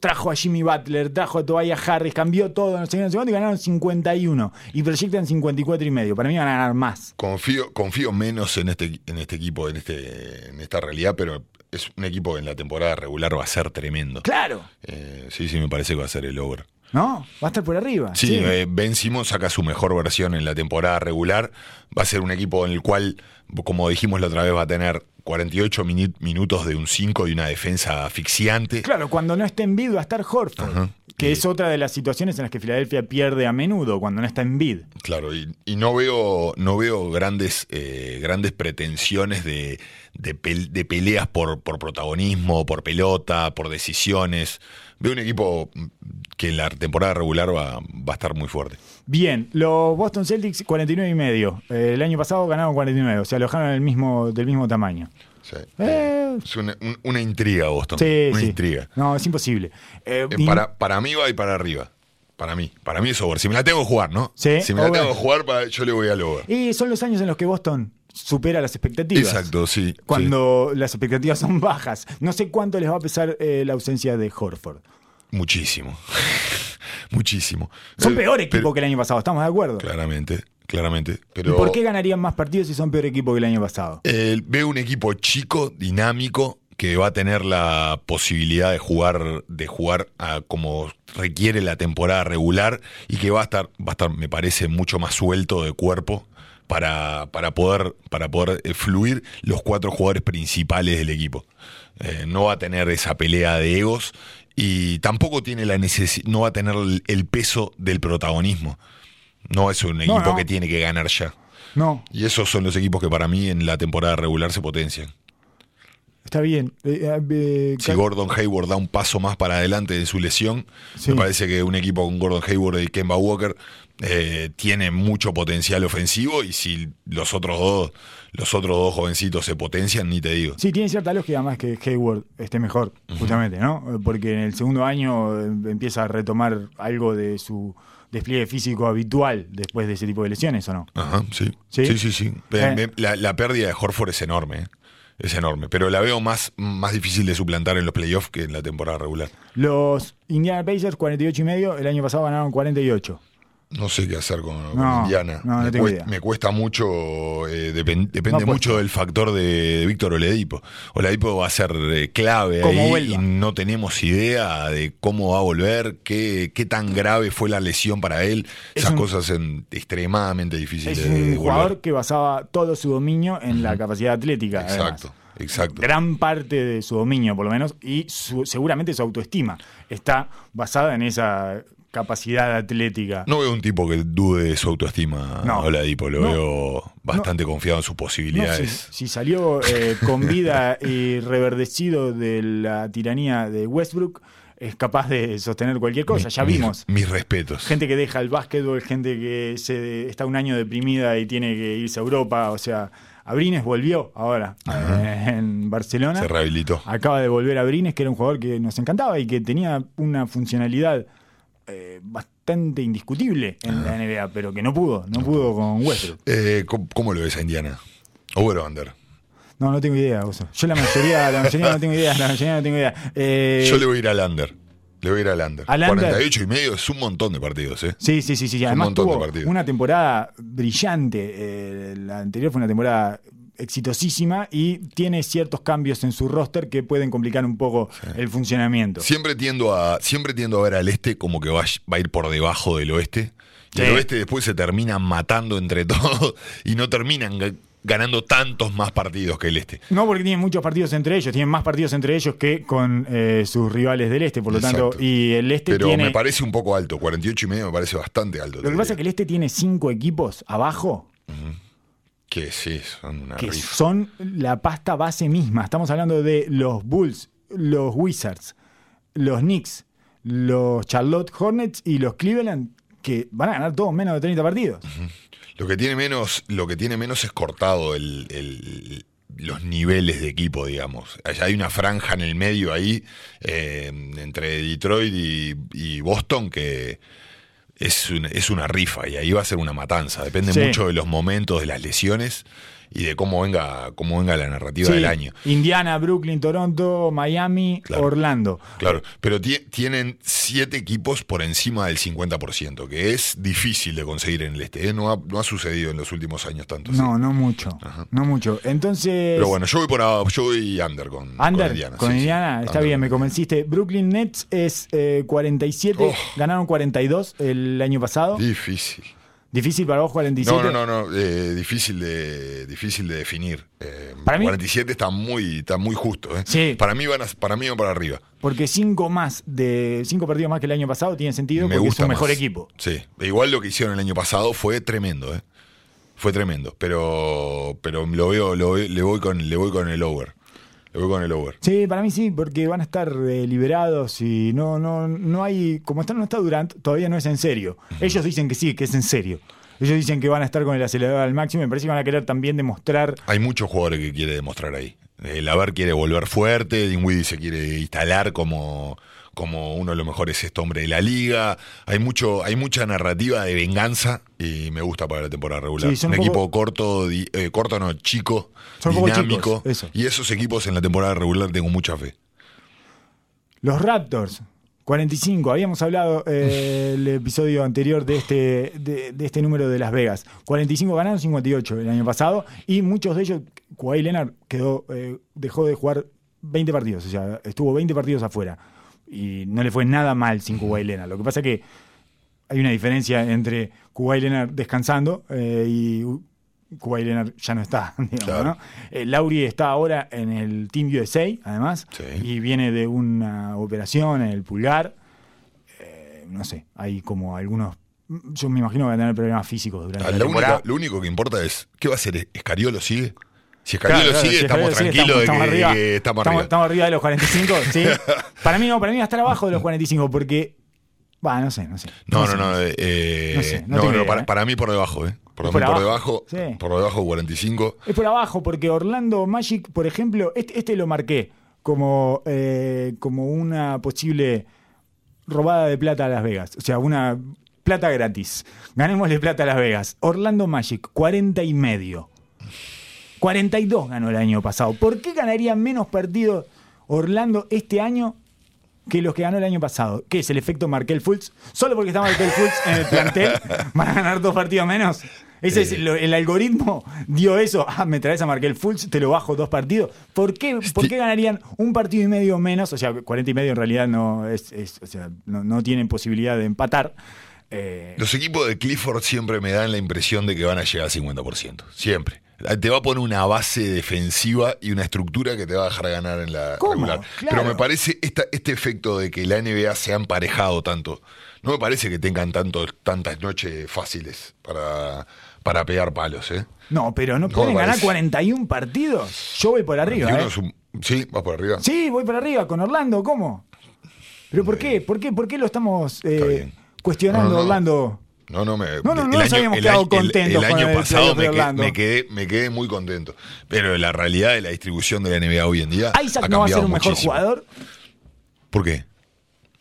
Trajo a Jimmy Butler, trajo a Tobias Harris, cambió todo, no sé qué, no sé cuánto, y ganaron 51. Y proyectan 54 y medio. Para mí van a ganar más. Confío, confío menos en este, en este equipo, en, este, en esta realidad, pero es un equipo que en la temporada regular va a ser tremendo. Claro, Eh, sí, sí, me parece que va a ser el over. ¿No? Va a estar por arriba. Sí, eh, Ben Simmons saca su mejor versión en la temporada regular. Va a ser un equipo en el cual, como dijimos la otra vez, va a tener 48 mini- minutos de un 5 y una defensa asfixiante. Claro, cuando no está en bid va a estar Horford. Que Y- es otra de las situaciones en las que Filadelfia pierde a menudo, cuando no está en bid. Claro, y, y no veo, no veo grandes, eh, grandes pretensiones de, de, pel- de peleas por, por protagonismo, por pelota, por decisiones. Veo un equipo que en la temporada regular va, va a estar muy fuerte. Bien, los Boston Celtics 49 y medio. Eh, el año pasado ganaron 49, o sea, alojaron el mismo, del mismo tamaño. Sea, Eh. Es una, un- una intriga, Boston. Sí, una sí. intriga. No, es imposible. Eh, para, para mí va y para arriba. Para mí. Para mí es over. Si me la tengo que jugar, ¿no? Sí, Si me la tengo que jugar, para- yo le voy al over. y son los años en los que Boston supera las expectativas. Exacto, sí. Cuando las expectativas son bajas. No sé cuánto les va a pesar eh, la ausencia de Horford. Muchísimo. [LAUGHS] Muchísimo. Son peor equipo pero- que el año pasado, ¿estamos de acuerdo? Claramente, claramente. ¿Y Pero por qué ganarían más partidos si son peor equipo que el año pasado? eh, veo un equipo chico, dinámico, que va a tener la posibilidad de jugar, de jugar a como requiere la temporada regular y que va a estar, va a estar, me parece, mucho más suelto de cuerpo. Para, para poder, para poder eh, fluir los cuatro jugadores principales del equipo. Eh, no va a tener esa pelea de egos y tampoco tiene la necesi- no va a tener el, peso del protagonismo. No es un equipo no. que tiene que ganar ya. No, Y esos son los equipos que para mí en la temporada regular se potencian. Está bien. Eh, eh, eh, Si Gordon Hayward da un paso más para adelante de su lesión, Sí. me parece que un equipo con Gordon Hayward y Kemba Walker eh, tiene mucho potencial ofensivo y si los otros dos, los otros dos jovencitos se potencian, ni te digo. Sí, tiene cierta lógica más que Hayward esté mejor, justamente, ¿no? Porque en el segundo año empieza a retomar algo de su despliegue físico habitual después de ese tipo de lesiones, ¿o no? Ajá, sí. ¿Sí? Sí, sí, La, la pérdida de Horford es enorme. Es enorme. Pero la veo más, más difícil de suplantar en los playoffs que en la temporada regular. Los Indiana Pacers, 48 y medio, el año pasado ganaron 48. No sé qué hacer con, Indiana. no, me, cuesta, idea. me cuesta mucho, eh, depen- depende apuesto. mucho del factor de, de Víctor Oledipo. Oledipo va a ser eh, clave Como ahí vuelva. y no tenemos idea de cómo va a volver, qué, qué tan grave fue la lesión para él. Es Esas un- cosas son extremadamente difíciles Es un de jugador volver. que basaba todo su dominio en la capacidad atlética. además. Exacto, exacto. Gran parte de su dominio, por lo menos, y su- seguramente su autoestima está basada en esa capacidad atlética. No veo un tipo que dude de su autoestima, No. Oladipo. Lo No. veo bastante confiado en sus posibilidades. si, si salió eh, con vida y reverdecido de la tiranía de Westbrook, es capaz de sostener cualquier cosa. Ya Mis- vimos. Mis, respetos. Gente que deja el básquetbol, gente que se está un año deprimida y tiene que irse a Europa. O sea, Abrines volvió ahora eh, en Barcelona. Se rehabilitó. Acaba de volver a Abrines, que era un jugador que nos encantaba y que tenía una funcionalidad eh, bastante indiscutible en la NBA, pero que no pudo, no pudo con Westbrook. Eh, ¿cómo, cómo lo ves a Indiana? ¿Over o under? No, no tengo idea, Oso. Yo la mayoría, la mayoría no tengo idea, la mayoría no tengo idea. Eh, Yo le voy a ir al under. Le voy a ir al under. ¿Al under? 48 y medio es un montón de partidos, ¿eh? Sí, sí, sí, sí. un Además montón de tuvo partidos. una temporada brillante. eh, la anterior fue una temporada exitosísima y tiene ciertos cambios en su roster que pueden complicar un poco el funcionamiento. Siempre tiendo a siempre tiendo a ver al este como que va, va a ir por debajo del oeste. Y Sí. el oeste después se termina matando entre [LAUGHS] todos y no terminan ga- ganando tantos más partidos que el este. No porque tienen muchos partidos entre ellos, tienen más partidos entre ellos que con eh, sus rivales del este, por lo Exacto. tanto, y el este Pero tiene... me parece un poco alto. 48 y medio me parece bastante alto. Lo que pasa es que el este tiene cinco equipos abajo que sí, son una que rifa. son la pasta base misma. Estamos hablando de los Bulls, los Wizards, los Knicks, los Charlotte Hornets y los Cleveland, que van a ganar todos menos de 30 partidos. Lo que tiene menos, lo que tiene menos es cortado el, el- los niveles de equipo, digamos. Allá hay una franja en el medio ahí eh, entre Detroit y, y Boston que es, un- es una rifa y ahí va a ser una matanza. Depende Sí. mucho de los momentos, de las lesiones y de cómo venga, cómo venga la narrativa Sí, del año. Indiana, Brooklyn, Toronto, Miami, Claro. Orlando. Claro, pero tie- tienen siete equipos por encima del 50%, que es difícil de conseguir en el este. ¿eh? No, ha, no ha sucedido en los últimos años tanto. No, sí. no mucho. Ajá. No mucho. Entonces. Pero bueno, yo voy por yo voy under con, con Under, Indiana. con sí, sí. Indiana, está Under. bien, me convenciste. Brooklyn Nets es eh, 47, Oh. ganaron 42 el año pasado. Difícil. Difícil para vos 47. No, no, no, no eh, difícil de difícil de definir. Eh, Para mí- 47 está muy está muy justo, ¿eh? Sí. Para mí van a- para mí van para arriba. Porque cinco más de cinco partidos más que el año pasado tiene sentido Me porque es gusta un mejor más. equipo. Sí. Igual lo que hicieron el año pasado fue tremendo, ¿eh? Fue tremendo, pero pero lo veo, lo veo- le voy con le voy con el over. Le voy con el over. Sí, para mí sí, porque van a estar eh, liberados y no, no, no hay, como está, no está Durant, todavía no es en serio. Ellos dicen que sí, que es en serio. Ellos dicen que van a estar con el acelerador al máximo y me parece que van a querer también demostrar Hay muchos jugadores que quiere demostrar ahí. El Aver quiere volver fuerte, Dinwiddie se quiere instalar como, como uno de los mejores sexto hombre de la liga. Hay mucho, hay mucha narrativa de venganza y me gusta para la temporada regular. Sí, un un poco- equipo corto, di- eh, corto no, chico, Son dinámico. chicos, eso. Y esos equipos en la temporada regular tengo mucha fe. Los Raptors, 45. Habíamos hablado eh, [LAUGHS] el episodio anterior de este, de, de este número de Las Vegas. 45 ganaron, 58 el año pasado. Y muchos de ellos, Kawhi Leonard quedó, eh, dejó de jugar 20 partidos. O sea, estuvo 20 partidos afuera. Y no le fue nada mal sin Kawhi Leonard. Lo que pasa es que hay una diferencia entre Kawhi Leonard descansando eh, y Kawhi Leonard ya no está. [LAUGHS] digamos, Claro. ¿no? Eh, Lauri está ahora en el Team USA, además, Sí. y viene de una operación en el pulgar. Eh, no sé, hay como algunos. Yo me imagino que va a tener problemas físicos durante Ah, la la temporada. única- lo único que importa es, ¿qué va a hacer? ¿Escariolo sigue? Si Escariolo Claro, sigue, si estamos tranquilos de que, estamos arriba. que estamos arriba. estamos arriba de los 45, [LAUGHS] ¿sí? para mí no, para mí va a estar abajo de los 45 porque. Va, no sé, no sé. No, no, sé. no. eh, eh, No sé, no no, tengo no, idea, para, ¿eh? para mí por debajo, ¿eh? Por, ¿Es mí por por debajo, Sí. por debajo 45. Es por abajo, porque Orlando Magic, por ejemplo, este, este lo marqué como, eh, como una posible robada de plata a Las Vegas. O sea, una plata gratis. Ganémosle plata a Las Vegas. Orlando Magic, 40 y medio. 42 ganó el año pasado. ¿Por qué ganaría menos partidos Orlando este año que los que ganó el año pasado? ¿Qué es el efecto Markel Fultz? ¿Solo porque está Markel Fultz en el plantel [LAUGHS] van a ganar dos partidos menos? Ese es Eh. el algoritmo dio eso. Ah, me traes a Markel Fultz, te lo bajo dos partidos. ¿Por qué, ¿Por qué ganarían un partido y medio menos? O sea, 40 y medio en realidad no es, es- o sea, no, no tienen posibilidad de empatar. Eh, Los equipos de Clifford siempre me dan la impresión de que van a llegar al 50%. Siempre. Te va a poner una base defensiva y una estructura que te va a dejar ganar en la ¿Cómo? regular. Claro. Pero me parece esta- este efecto de que la NBA se ha emparejado tanto. No me parece que tengan tanto, tantas noches fáciles para, para pegar palos, ¿eh? no, pero no No, pueden ganar parece. 41 partidos. Yo voy por arriba. ¿eh? un- sí, vas por arriba. Sí, voy para arriba con Orlando, ¿cómo? ¿Pero por qué? ¿Por qué, por qué lo estamos eh, cuestionando, No, no, no. Orlando? No, no, me, No, no, no el nos habíamos quedado contentos el año el pasado me, que- quedé, me quedé muy contento. Pero la realidad de la distribución de la NBA hoy en día. ¿Isaac ha no va a ser un mejor jugador? ¿Por qué?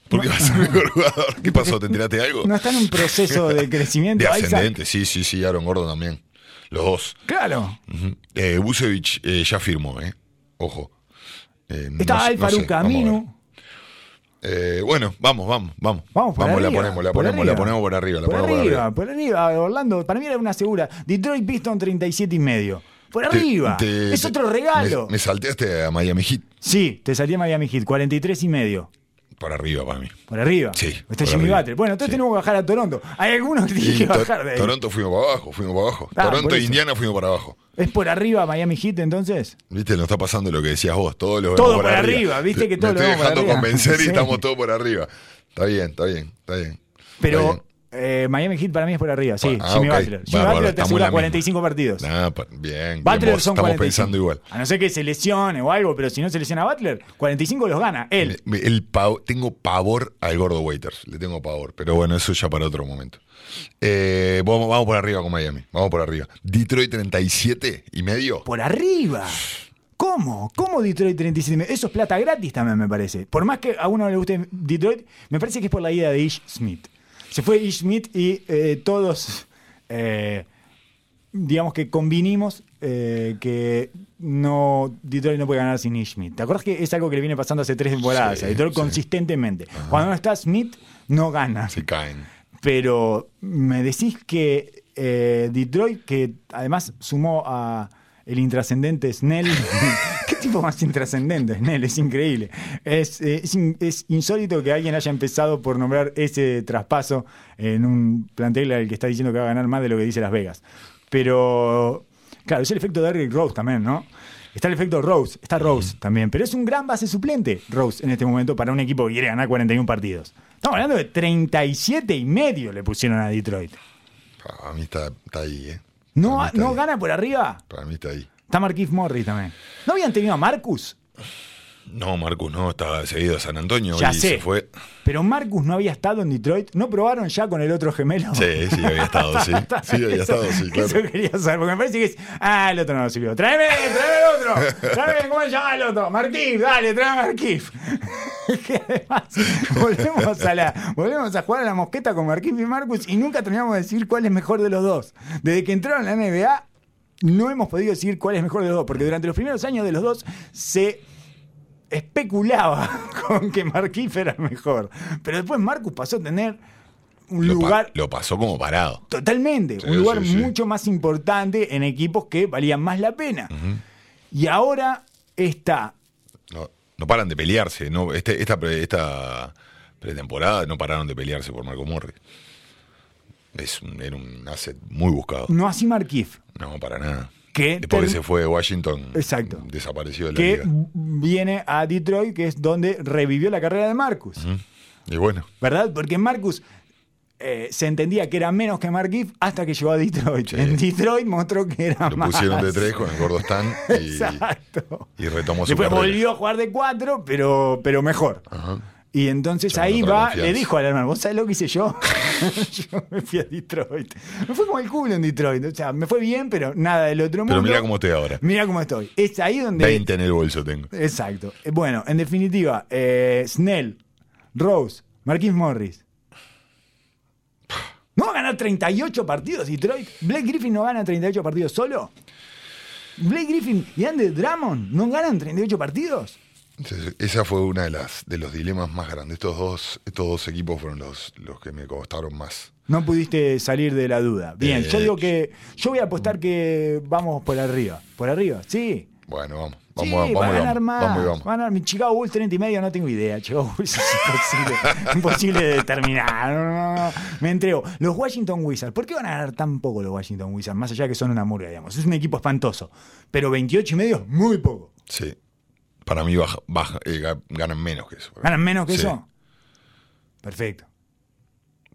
¿Por qué va a ser mejor jugador? ¿Qué pasó? ¿Te enteraste de algo? ¿No está en un proceso de [LAUGHS] crecimiento? de Isaac? ascendente, sí, sí, sí, Aaron Gordon también. Los dos. Claro. Eh, Busevich eh, ya firmó, ¿eh? Ojo. Eh, no Está no sé. Camino. Eh, bueno, vamos, vamos, vamos. Vamos por arriba, la ponemos, la ponemos, la ponemos por arriba, la por ponemos arriba, por arriba. por arriba, Orlando. Para mí era una segura. Detroit Piston 37 y medio. Por Te- arriba. te- es otro regalo. Me, me salteaste a Miami Heat. Sí, te salía Miami Heat, 43 y medio. Por arriba para mí. Por arriba. Sí, Está Jimmy arriba. Butler. Bueno, entonces Sí. tenemos que bajar a Toronto. Hay algunos que tienen que bajar de ahí. Toronto fuimos para abajo, fuimos para abajo. Ah, Toronto e. Indiana fuimos para abajo. ¿Es por arriba Miami Heat entonces? Viste, nos está pasando lo que decías vos, todos lo Todo por arriba, viste que todo Me lo estoy por dejando arriba. convencer y [LAUGHS] Sí. estamos todos por arriba. Está bien, está bien, está bien. Pero. Eh, Miami Heat para mí es por arriba, sí. Ah, Jimmy. Butler. Jimmy Butler te asegura misma. 45 partidos. Ah, pa- bien. Butler bien, son estamos 45. pensando igual. A no ser que se lesione o algo, pero si no se lesiona Butler, 45 los gana. Él. El pav- tengo pavor al gordo Waiters, le tengo pavor, pero bueno, eso ya para otro momento. Eh, vamos, vamos por arriba con Miami, vamos por arriba. Detroit 37 y medio. Por arriba. ¿Cómo? ¿Cómo Detroit 37? Eso es plata gratis también, me parece. Por más que a uno le guste Detroit, me parece que es por la ida de Ish Smith. Se fue Ish Smith y eh, todos, eh, digamos que convinimos eh, que no Detroit no puede ganar sin Ish Smith. ¿Te acuerdas que es algo que le viene pasando hace tres temporadas Sí, a Detroit sí. consistentemente? Cuando no está Smith, no gana. Se caen. Pero me decís que Detroit, que además sumó a el intrascendente Snell. [LAUGHS] ¿Qué tipo más intrascendente, Snell? Es increíble. Es, eh, es, es insólito que alguien haya empezado por nombrar ese traspaso en un plantel al que está diciendo que va a ganar más de lo que dice Las Vegas. Pero, claro, es el efecto de Derrick Rose también, ¿no? Está el efecto Rose, está Rose también, pero es un gran base suplente Rose en este momento para un equipo que quiere ganar 41 partidos. Estamos hablando de 37 y medio le pusieron a Detroit. Para mí está, está ahí, ¿eh? ¿No, no ahí. gana por arriba? Para mí está ahí. Está Marquise Morris también. ¿No habían tenido a Marcus? No, Marcus, no, estaba seguido a San Antonio Ya y sé. se fue. Pero Marcus no había estado en Detroit. ¿No probaron ya con el otro gemelo? Sí, sí, había estado, sí. [LAUGHS] Sí, había Eso- estado, sí, claro. Eso quería saber, porque me parece que es. Ah, el otro no sirvió. Tráeme, tráeme el otro. Tráeme, ¿cómo se llama el otro? Marquif, dale, tráeme a Marquif. [LAUGHS] que además, volvemos a, la, volvemos a jugar a la mosqueta con Marquif y Marcus y nunca terminamos de decir cuál es mejor de los dos. Desde que entraron a la NBA, no hemos podido decir cuál es mejor de los dos, porque durante los primeros años de los dos se especulaba [LAUGHS] con que Marquif era mejor. Pero después Marcus pasó a tener un Lo, pa- lugar lo pasó como parado. Totalmente, Sí, un lugar sí, sí. mucho más importante en equipos que valían más la pena. Y ahora está, No, no paran de pelearse. No, este, esta, esta pretemporada no pararon de pelearse por Marco Morris. Es un, era un asset muy buscado. no así Markif, No, para nada. Que, Después que term- se fue de Washington, Exacto. desapareció de la que liga. viene a Detroit, que es donde revivió la carrera de Marcus. Y bueno, ¿Verdad? Porque Marcus eh, se entendía que era menos que Markif hasta que llegó a Detroit. Sí. En Detroit mostró que era lo más. pusieron de tres con el gordo Stan y, [LAUGHS] Exacto. y retomó su Después carrera. volvió a jugar de cuatro, pero, pero mejor. Ajá. Y entonces ahí va, le dijo al hermano, ¿vos sabés lo que hice yo? [LAUGHS] yo me fui a Detroit. Me fue como el culo en Detroit. O sea, me fue bien, pero nada del otro mundo. Pero mira cómo estoy ahora. Mira cómo estoy. Es ahí donde... 20 en el bolso tengo. Exacto. Eh, Bueno, en definitiva, eh, Snell, Rose, Marquis Morris. ¿No va a ganar 38 partidos Detroit? ¿Blake Griffin no gana 38 partidos solo? ¿Blake Griffin y Andy Drummond no ganan 38 partidos? Entonces, esa fue una de las de los dilemas más grandes. Estos dos, estos dos equipos fueron los, los que me costaron más. No pudiste salir de la duda. Bien, Eh, yo digo que. Yo voy a apostar que vamos por arriba. ¿Por arriba? Sí. Bueno, vamos. Sí, Vamos, vamos, va a ganar vamos, más. vamos y vamos. Va a ganar mi Chicago Bulls 30 y medio, no tengo idea. Chicago Bulls es imposible, [LAUGHS] imposible de determinar. No, no, no. Me entrego. Los Washington Wizards, ¿por qué van a ganar tan poco los Washington Wizards? Más allá de que son una murga, digamos. Es un equipo espantoso. Pero 28 y medio es muy poco. Sí. Para mí baja, baja, eh, ga- ganan menos que eso. ¿Ganan menos que Sí. eso? Perfecto.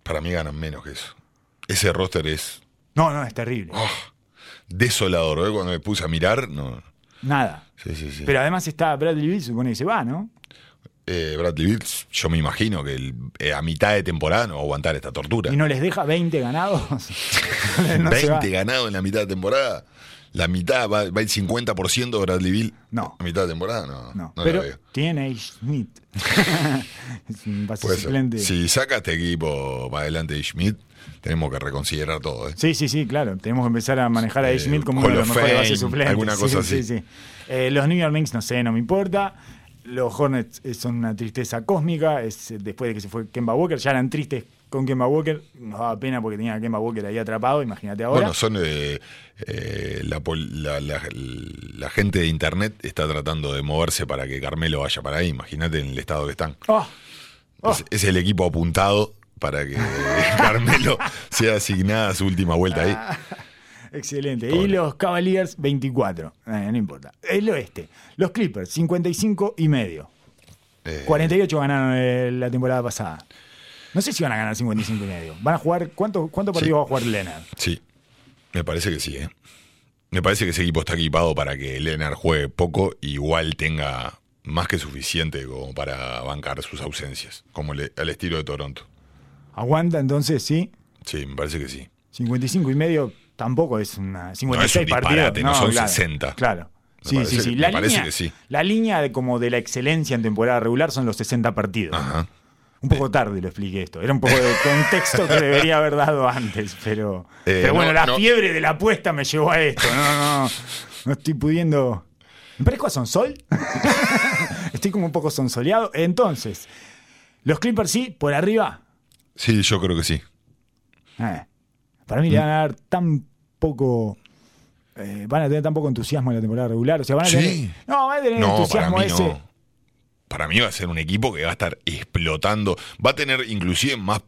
Para mí ganan menos que eso. Ese roster es No, no, es terrible. oh, desolador. ¿eh? Cuando me puse a mirar, no. Nada. Sí, sí, sí. Pero además está Bradley Bill, supone que se va, ¿no? Eh, Bradley Bills, yo me imagino que el- eh, a mitad de temporada no va a aguantar esta tortura. Y no les deja 20 ganados. [LAUGHS] [LAUGHS] No se 20 va. ganados en la mitad de temporada. La mitad va, va el 50% de Bradley Bill. No. A mitad de temporada, no. No, no pero veo. tiene a Smith. [LAUGHS] es un base suplente. Si saca este equipo para adelante de Schmidt, tenemos que reconsiderar todo. ¿eh? Sí, sí, sí, claro. Tenemos que empezar a manejar a Eh, Schmidt como uno de los mejores bases suplentes. alguna Sí, cosa sí, así. sí. Eh, los New York Knicks, no sé, no me importa. Los Hornets eh, son una tristeza cósmica. Es, eh, después de que se fue Kemba Walker, ya eran tristes con Kemba Walker. Nos daba pena porque tenía a Kemba Walker ahí atrapado. Imagínate ahora. Bueno, son eh, eh, la, la- la- la gente de internet está tratando de moverse para que Carmelo vaya para ahí. Imagínate en el estado que están. Oh, oh. Es, es el equipo apuntado para que [LAUGHS] Carmelo sea asignada su última vuelta ahí. Excelente. Y los Cavaliers, 24. Eh, no importa. El oeste. Los Clippers, 55 y medio. Eh, 48 ganaron eh, la temporada pasada. No sé si van a ganar 55 y medio. ¿Van a jugar? ¿Cuánto, cuánto partido va a jugar Leonard? Sí, me parece que sí, ¿eh? Me parece que ese equipo está equipado para que Leonard juegue poco y igual tenga más que suficiente como para bancar sus ausencias, como le- al estilo de Toronto. ¿Aguanta entonces, sí? Sí, me parece que sí. 55 y medio tampoco es una 56 partidos. disparate, no son claro, 60. Claro. Me Sí, parece sí, sí. La me parece línea, que sí. la línea de como de la excelencia en temporada regular son los 60 partidos. Ajá. Un poco tarde lo expliqué esto. Era un poco de contexto que debería haber dado antes, pero, Eh, pero bueno, no, la no. fiebre de la apuesta me llevó a esto. No, no, no estoy pudiendo. ¿Me parezco a Sonsol? [LAUGHS] estoy como un poco sonsoleado. Entonces, los Clippers sí, por arriba. Sí, yo creo que sí. Eh, para mí le van a dar tan poco. eh, van a tener tan poco entusiasmo en la temporada regular. O sea, van a Sí. tener. No, van a tener No, entusiasmo mí ese. no. Para mí va a ser un equipo que va a estar explotando. Va a tener inclusive más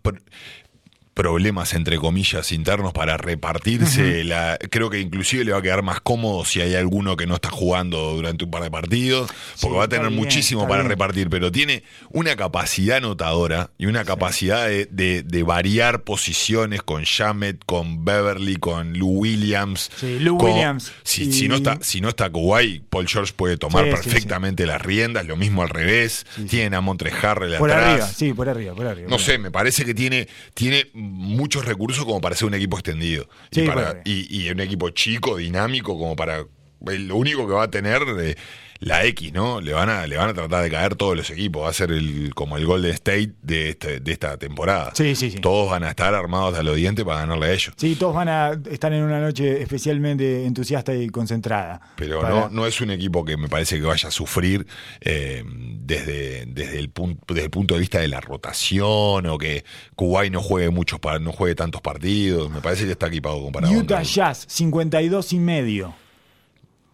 problemas, entre comillas, internos para repartirse. la, creo que inclusive le va a quedar más cómodo si hay alguno que no está jugando durante un par de partidos, porque Sí, va a tener bien, muchísimo para bien. repartir, pero tiene una capacidad anotadora y una capacidad de, de- de variar posiciones con Shamet, con Beverly, con Lou Williams. Sí, Lou con- Williams. Si, Y- si no está, si no está Kawhi, Paul George puede tomar perfectamente las riendas, lo mismo al revés. Tienen a Montre Harrell Por atrás. arriba, sí, por arriba, por arriba. No sé, me parece que tiene, tiene muchos recursos como para ser un equipo extendido. Sí, y, para- arriba. y, y un equipo chico, dinámico, como para. eh, Lo único que va a tener eh, la X, ¿no? Le van, a, le van a tratar de caer todos los equipos. Va a ser el, como el Golden State de, este- de esta temporada. Sí, sí, sí. Todos van a estar armados a los dientes para ganarle a ellos. Sí, todos van a estar en una noche especialmente entusiasta y concentrada. Pero Para- no, no es un equipo que me parece que vaya a sufrir eh, desde, desde, el punto, desde el punto de vista de la rotación o que Kuwait no juegue muchos no juegue tantos partidos. Me parece que está equipado comparado. Utah Jazz, 52 y medio.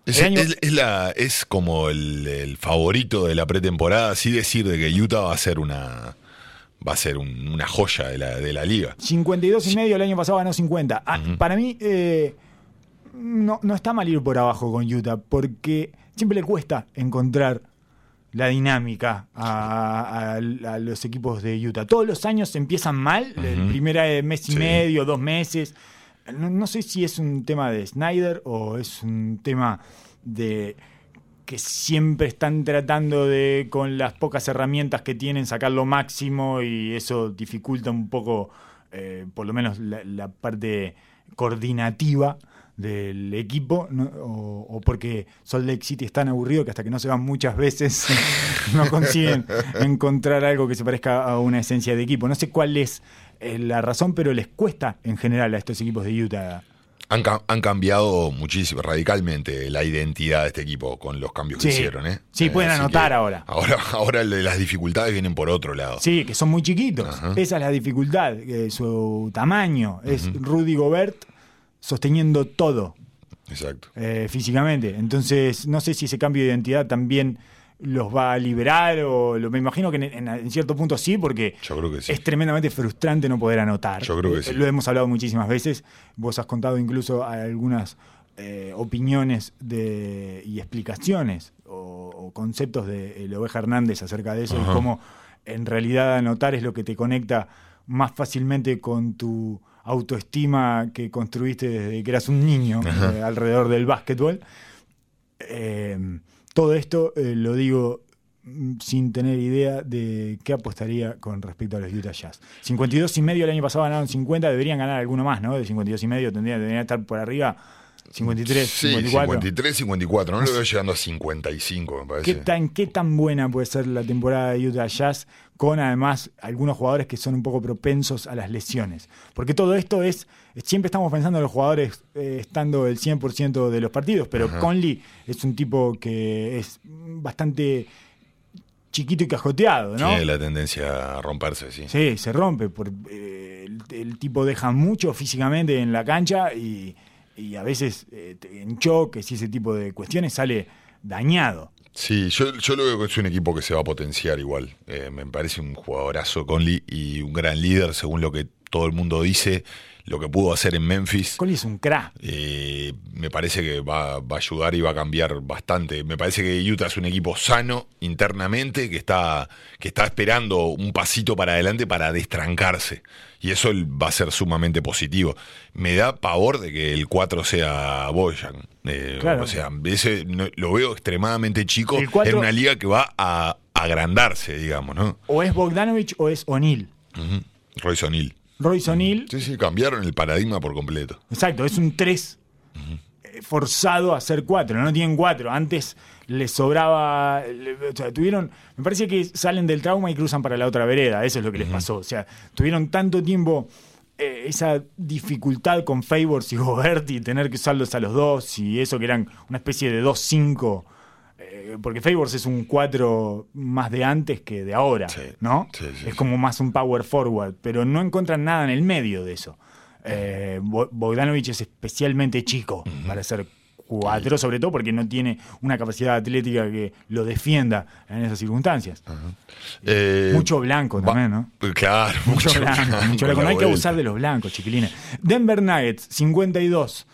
Es, el año- es- es la, es como el, el favorito de la pretemporada, así decir de que Utah va a ser una va a ser un- una joya de la, de la liga. 52 y medio, el año pasado ganó 50. Ah, Para mí, eh, no, no está mal ir por abajo con Utah, porque siempre le cuesta encontrar la dinámica a, a- a los equipos de Utah. Todos los años empiezan mal, el primer eh, mes y Sí. medio, dos meses. No, no sé si es un tema de Snyder o es un tema de que siempre están tratando de, con las pocas herramientas que tienen, sacar lo máximo y eso dificulta un poco, eh, por lo menos, la, la parte coordinativa del equipo, ¿no? o, o porque Salt Lake City es tan aburrido que hasta que no se van muchas veces [LAUGHS] no consiguen [LAUGHS] encontrar algo que se parezca a una esencia de equipo. No sé cuál es la razón, pero les cuesta en general a estos equipos de Utah. Han, ca- han cambiado muchísimo, radicalmente, la identidad de este equipo con los cambios que hicieron. ¿eh? Sí, Eh, pueden anotar ahora. Ahora, [LAUGHS] ahora las dificultades vienen por otro lado. Sí, que son muy chiquitos. Ajá. Esa es la dificultad, eh, su tamaño. Es Rudy Gobert sosteniendo todo Exacto. eh, físicamente. Entonces, no sé si ese cambio de identidad también los va a liberar o lo, me imagino que en, en- en cierto punto sí, porque Yo creo que sí. es tremendamente frustrante no poder anotar. Yo creo que Eh, sí. Lo hemos hablado muchísimas veces. Vos has contado incluso algunas eh, opiniones de, y explicaciones o, o conceptos de el Oveja Hernández acerca de eso Ajá. y cómo en realidad anotar es lo que te conecta más fácilmente con tu autoestima que construiste desde que eras un niño eh, alrededor del básquetbol. Eh, todo esto eh, lo digo mm, sin tener idea de qué apostaría con respecto a los Utah Jazz. 52 y medio el año pasado ganaron 50, deberían ganar alguno más, ¿no? De 52 y medio tendrían, deberían estar por arriba. 53, Sí, 54. 53, 54. No lo veo llegando a 55, me parece. ¿Qué tan, ¿Qué tan buena puede ser la temporada de Utah Jazz con además algunos jugadores que son un poco propensos a las lesiones? Porque todo esto es, siempre estamos pensando en los jugadores eh, estando el 100% de los partidos, pero Ajá. Conley es un tipo que es bastante chiquito y cajoteado, ¿no? Tiene la tendencia a romperse, sí. Sí, se rompe. Por, eh, el, el tipo deja mucho físicamente en la cancha y, y a veces eh, en choques y ese tipo de cuestiones sale dañado. Sí, yo, yo lo veo que es un equipo que se va a potenciar igual. Eh, me parece un jugadorazo Conley y un gran líder según lo que todo el mundo dice lo que pudo hacer en Memphis. Conley es un crack. Eh, me parece que va, va a ayudar y va a cambiar bastante. Me parece que Utah es un equipo sano internamente, que está, que está esperando un pasito para adelante para destrancarse. Y eso va a ser sumamente positivo. Me da pavor de que el 4 sea Boyan. Eh, Claro. O sea, ese lo veo extremadamente chico El en una liga que va a agrandarse, digamos, ¿no? O es Bogdanovich o es O'Neal. Ujú. Royce O'Neal. Royce O'Neal, Sí, sí, cambiaron el paradigma por completo. exacto, es un 3 forzado a ser 4. No tienen 4. Antes les sobraba. le- o sea, tuvieron. Me parece que salen del trauma y cruzan para la otra vereda. Eso es lo que les pasó. O sea, tuvieron tanto tiempo. eh, esa dificultad con Favors y Gobert y tener que usarlos a los dos y eso que eran una especie de 2-5 eh, porque Favors es un 4 más de antes que de ahora, Sí, ¿no? sí, sí, es como más un power forward, pero no encuentran nada en el medio de eso. Eh, Bo- Bogdanovich es especialmente chico para ser 4, sobre todo porque no tiene una capacidad atlética que lo defienda en esas circunstancias. Eh, Mucho blanco también, ¿no? Claro, Mucho, mucho, blanco, blanco mucho blanco. la No hay que abusar de los blancos, chiquilines. Denver Nuggets, 52.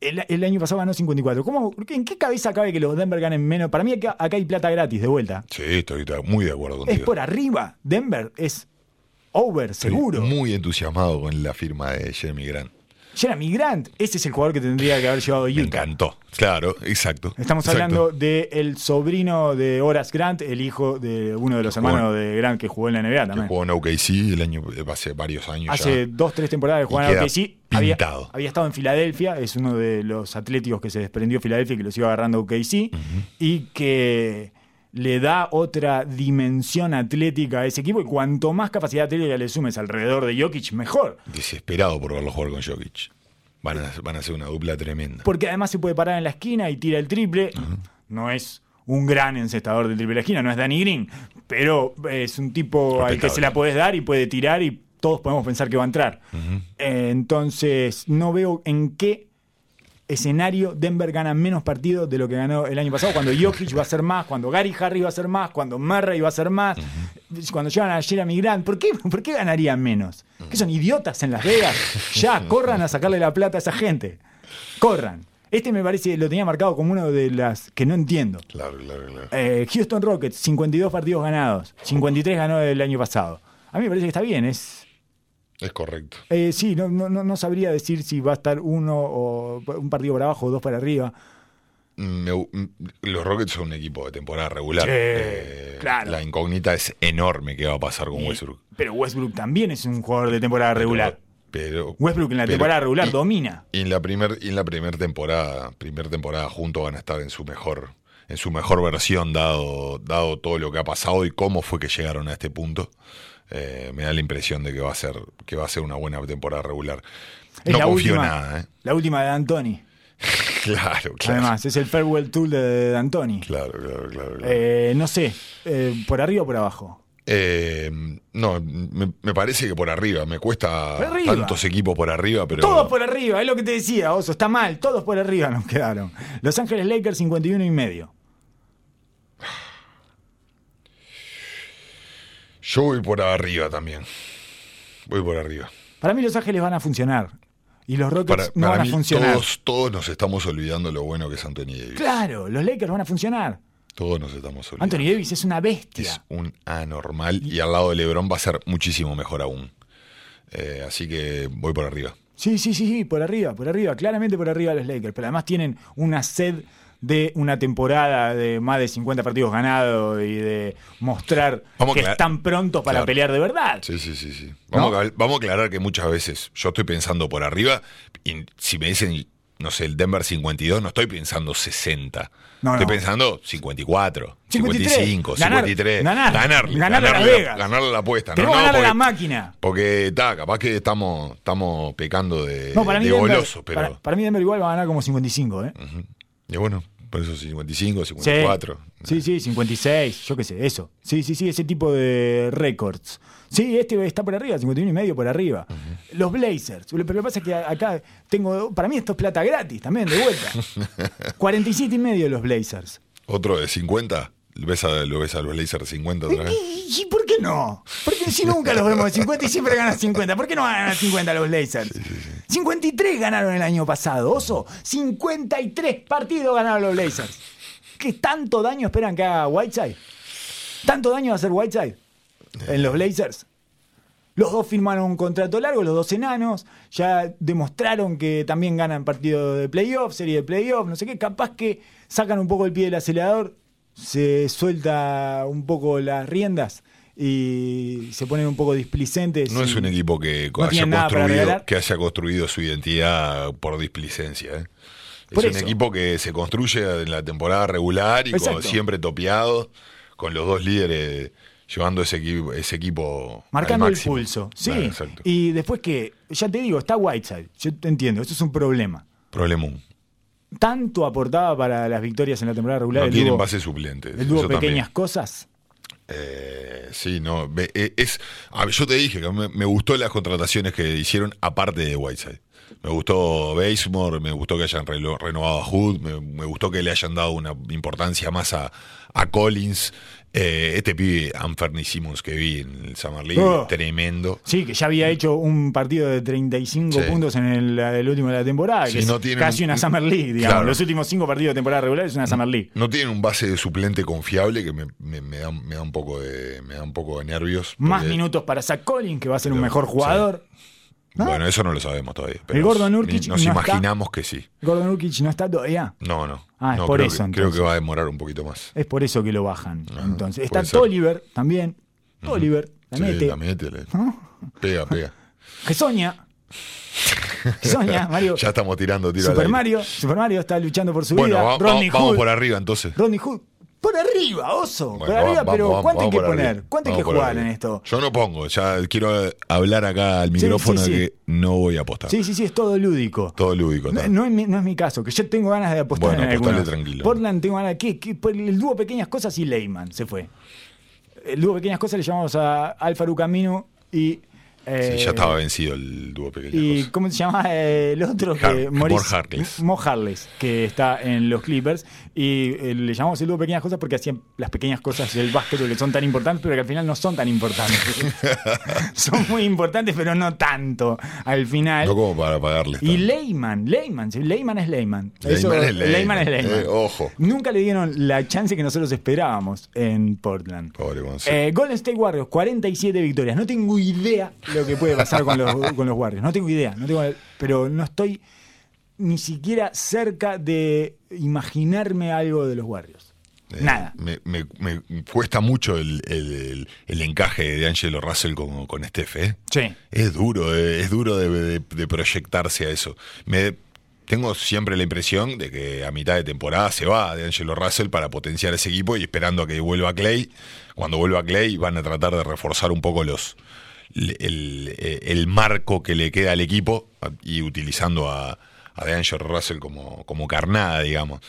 El, el año pasado ganó 54. ¿Cómo, ¿En qué cabeza cabe que los Denver ganen menos? Para mí acá, acá hay plata gratis de vuelta. Sí, estoy muy de acuerdo Es contigo. por arriba. Denver es over, Estoy seguro. Muy entusiasmado con la firma de Jeremy Grant. Jeremy Grant, ese es el jugador que tendría que haber llevado Me Utah. encantó. Claro, exacto. Estamos exacto. hablando del sobrino de Horace Grant, el hijo de uno de los hermanos de Grant que jugó en la NBA Que también. jugó en OKC el año, hace varios años Hace ya. dos, tres temporadas que jugaba en OKC. Había, estado en Filadelfia, es uno de los atléticos que se desprendió Filadelfia y que los iba agarrando OKC. Y que le da otra dimensión atlética a ese equipo. Y cuanto más capacidad atlética le sumes alrededor de Jokic, mejor. Desesperado por verlo jugar con Jokic. Van a, van a ser una dupla tremenda. Porque además se puede parar en la esquina y tira el triple. No es un gran encestador del triple de la esquina, no es Danny Green, pero es un tipo al que se la podés dar y puede tirar y todos podemos pensar que va a entrar. Eh, entonces, no veo en qué escenario Denver gana menos partidos de lo que ganó el año pasado, cuando Jokic va a ser más, cuando Gary Harry va a ser más, cuando Murray va a ser más, cuando llevan a Jeremy Grant. ¿Por qué, ¿Por qué ganarían menos? ¿Que son idiotas en Las Vegas? [LAUGHS] Ya, corran a sacarle la plata a esa gente. Corran. Este me parece, lo tenía marcado como uno de las que no entiendo. Claro, claro, claro. Eh, Houston Rockets, 52 partidos ganados, 53 ganó el año pasado. A mí me parece que está bien, es... Es correcto. eh, sí, no, no, no sabría decir si va a estar uno o un partido por abajo o dos para arriba. Me- los Rockets son un equipo de temporada regular. Sí, Eh, claro. La incógnita es enorme qué va a pasar con Y- Westbrook. Pero Westbrook también es un jugador de temporada regular. Pero, Westbrook en la pero- temporada regular y- domina. Y en la primer, y en la primer temporada, primer temporada juntos van a estar en su mejor, en su mejor versión, dado, dado todo lo que ha pasado y cómo fue que llegaron a este punto. Eh, me da la impresión de que va a ser, que va a ser una buena temporada regular. Es no confío última, nada, ¿eh? La última de D'Antoni. [LAUGHS] Claro, claro. Además, es el farewell tool de D'Antoni. Claro, claro, claro. claro. Eh, no sé, eh, ¿por arriba o por abajo? Eh, no, me, me parece que por arriba. Me cuesta arriba. tantos equipos por arriba, pero. Todos por arriba, es lo que te decía, Oso, está mal, todos por arriba nos quedaron. Los Ángeles Lakers 51 y medio. Yo voy por arriba también. Voy por arriba. Para mí Los Ángeles van a funcionar y los Rockets Para, no para van a funcionar. todos, todos nos estamos olvidando lo bueno que es Anthony Davis. Claro, los Lakers van a funcionar. Todos nos estamos olvidando. Anthony Davis es una bestia. es un anormal y al lado de LeBron va a ser muchísimo mejor aún. Eh, así que voy por arriba. Sí, sí, sí, sí, por arriba, por arriba, claramente por arriba los Lakers. Pero además tienen una sed de una temporada de más de 50 partidos ganados y de mostrar Vamos que están prontos para Claro. pelear de verdad. Sí, sí, sí, sí. Vamos, ¿No? a, vamos a aclarar que muchas veces yo estoy pensando por arriba y si me dicen, no sé, el Denver 52, no estoy pensando 60. No, estoy no. pensando 54, 53. 55, Ganar, 53. ganar, ganarle, ganarle ganarle, Vegas. ganarle la apuesta. No, ganar a la porque, máquina. porque está, capaz que estamos, estamos pecando de, No, para mí, de Denver, goloso, pero. para, para mí Denver igual va a ganar como 55, ¿eh? Y bueno, por eso 55, 54. Sí, sí, 56, yo qué sé, eso. Sí, sí, sí, ese tipo de récords. Sí, este está por arriba, 51 y medio por arriba. Los Blazers, pero lo que pasa es que acá tengo, para mí esto es plata gratis también, de vuelta. [LAUGHS] 47 y medio los Blazers. Otro de 50, ves a, lo ves a los Lakers 50 otra vez. ¿Y, y por qué no? Porque si nunca los vemos de 50 y siempre ganan 50. ¿Por qué no van a ganar 50 los Blazers? 53 ganaron el año pasado, oso. 53 partidos ganaron los Blazers. ¿Qué tanto daño esperan que haga Whiteside? ¿Tanto daño va a hacer Whiteside en los Blazers? Los dos firmaron un contrato largo, los dos enanos. Ya demostraron que también ganan partido de playoff, serie de playoff, no sé qué. Capaz que sacan un poco el pie del acelerador, se suelta un poco las riendas y se ponen un poco displicentes. No es un equipo que, no haya construido, que haya construido su identidad por displicencia. ¿eh? Es un equipo que se construye en la temporada regular y siempre topeado, con los dos líderes llevando ese equipo, ese equipo Marcando al el pulso. Sí. Claro, y después que, ya te digo, está Whiteside. Yo te entiendo, eso es un problema. Problemón. Tanto aportaba para las victorias en la temporada regular. No tienen dúo- base suplente. El dúo también. pequeñas cosas. Eh, sí, no. eh, Es, yo te dije que me, me gustó las contrataciones que hicieron aparte de Whiteside. Me gustó Basemore, me gustó que hayan renovado a Hood, me, me gustó que le hayan dado una importancia más a, a Collins. Eh, este pibe, Anferny Simmons, que vi en el Summer League, Oh. tremendo. Sí, que ya había hecho un partido de 35 Sí. puntos en el, el último de la temporada, Sí, que es no tienen casi un- una Summer League, digamos. Claro. Los últimos cinco partidos de temporada regular es una Summer League. No tienen un base de suplente confiable que me, me- me da, me da un poco de, me da un poco de nervios. Más porque- minutos para Zach Collins, que va a ser un mejor sí. jugador. ¿no? Bueno, eso no lo sabemos todavía. pero El Gordon Nurkic Nos no está. imaginamos que sí. Gordon Urkic no está todavía. No, no. Ah, es No, por creo eso, que- Creo que va a demorar un poquito más. Es por eso que lo bajan. Entonces, está. Tolliver también. Tolliver, la Sí, mete. la mete, ¿no? Pega, pega. [LAUGHS] Gesoña. Gesoña, Mario. [LAUGHS] Ya estamos tirando tiro al Super aire. Mario. Super Mario está luchando por su Bueno, vida. va- vamos Hood. por arriba entonces. Rodney Hood. Por arriba, oso. Bueno, por arriba, pero vamos- ¿cuánto hay que poner? ¿Cuánto hay que jugar arriba. en esto? Yo no pongo, ya quiero hablar acá al micrófono sí, sí. que no voy a apostar. Sí, sí, sí, es todo lúdico. Todo lúdico. No, no es mi, no es mi caso, que yo tengo ganas de apostar Bueno, en apostale tranquilo. Portland tengo ganas de... ¿qué, qué? Por el dúo Pequeñas Cosas y Leyman se fue. El dúo Pequeñas Cosas le llamamos a Alfaru Camino y... eh, Sí, ya estaba vencido el dúo pequeño. ¿Y cómo se llama eh, el otro? Har- que, Mo Harkless. Mo Harkless, que está en los Clippers. Y eh, le llamamos el dúo pequeñas cosas porque hacían las pequeñas cosas del básquet que son tan importantes, pero que al final no son tan importantes. [LAUGHS] son muy importantes, pero no tanto al final. No como para pagarle. Y Leyman, Leyman, sí, Leyman es Leyman. Eso- Leyman es Leyman, Leyman es Leyman. eh, ojo. Nunca le dieron la chance que nosotros esperábamos en Portland. Pobre. Eh, Golden State Warriors, 47 victorias. No tengo idea lo que puede pasar con los, con los Warriors. No tengo idea. No tengo, pero no estoy ni siquiera cerca de imaginarme algo de los Warriors. Eh, Nada. Me, me- me cuesta mucho el, el- encaje de Angelo Russell con, con Steph, ¿eh? Sí. Es duro, eh, es duro de, de- de proyectarse a eso. Me, tengo siempre la impresión de que a mitad de temporada se va de Angelo Russell para potenciar ese equipo y esperando a que vuelva Clay. Cuando vuelva Clay van a tratar de reforzar un poco los el, el- marco que le queda al equipo y utilizando a, a DeAngelo Russell como, como carnada, digamos.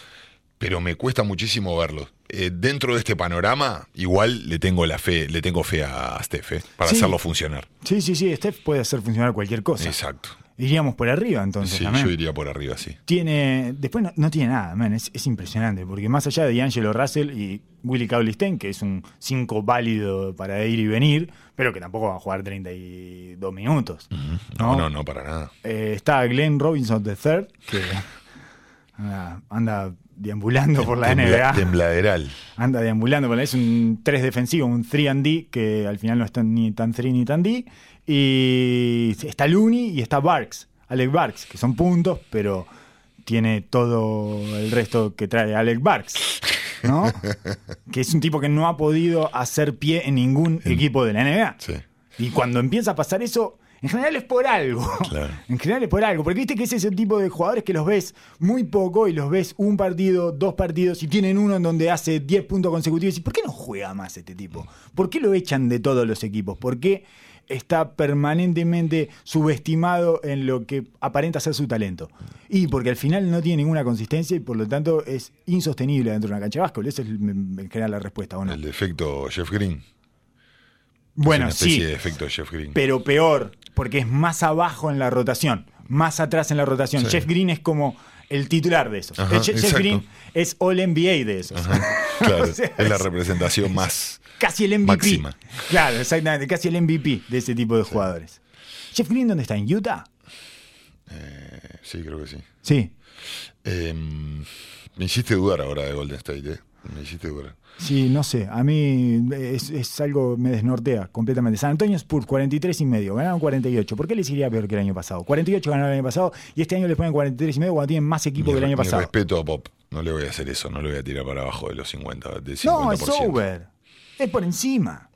Pero me cuesta muchísimo verlo. Eh, dentro de este panorama, igual le tengo la fe, le tengo fe a Steph, eh, para Sí. hacerlo funcionar. Sí, sí, sí. Steph puede hacer funcionar cualquier cosa. Exacto. Iríamos por arriba entonces Sí, también. yo iría por arriba, sí. Tiene. Después no, no tiene nada, man. Es, es impresionante. Porque más allá de D'Angelo Russell y Willie Cauley Stein, que es un 5 válido para ir y venir, pero que tampoco va a jugar 32 minutos. No, no, no, para nada. Eh, está Glenn Robinson III, que [LAUGHS] anda, anda deambulando por la Tembla- NBA. Tembladeral. Anda deambulando por la Es un 3 defensivo, un 3 and D, que al final no está ni tan 3 ni tan D. Y está Looney y está Barks, Alec Barks, que son puntos, pero tiene todo el resto que trae Alec Barks. ¿No? [LAUGHS] que es un tipo que no ha podido hacer pie en ningún equipo de la NBA. Sí. Y cuando empieza a pasar eso, en general es por algo. Claro. [LAUGHS] En general es por algo. Porque viste que es ese tipo de jugadores que los ves muy poco y los ves un partido, dos partidos y tienen uno en donde hace 10 puntos consecutivos. ¿Y por qué no juega más este tipo? ¿Por qué lo echan de todos los equipos? ¿Por qué está permanentemente subestimado en lo que aparenta ser su talento? Y porque al final no tiene ninguna consistencia y por lo tanto es insostenible dentro de una cancha de básquetbol. Esa es en general la respuesta, ¿o no? El defecto Jeff Green. Bueno, una especie sí. de efecto Jeff Green. pero peor, porque es más abajo en la rotación, más atrás en la rotación. Sí. Jeff Green es como el titular de esos. Ajá, Eh, Je- Jeff. Green es All NBA de esos. [LAUGHS] Claro, O sea, es la representación más. casi el MVP. máxima. Claro, exactamente, casi el MVP de ese tipo de jugadores. Jeff Green, ¿dónde está? ¿En Utah? eh, sí, creo que sí. Sí. Eh, me hiciste dudar ahora de Golden State, ¿eh? Me hiciste dudar. Sí, no sé, a mí es, es algo me desnortea completamente. San Antonio Spurs 43 y medio, ganaron 48. ¿Por qué les iría peor que el año pasado? 48 ganaron el año pasado y este año les ponen 43 y medio cuando tienen más equipo Mi- que el año pasado. respeto a Pop. No le voy a hacer eso, no le voy a tirar para abajo de los 50, del 50%. No, es over. Es por encima.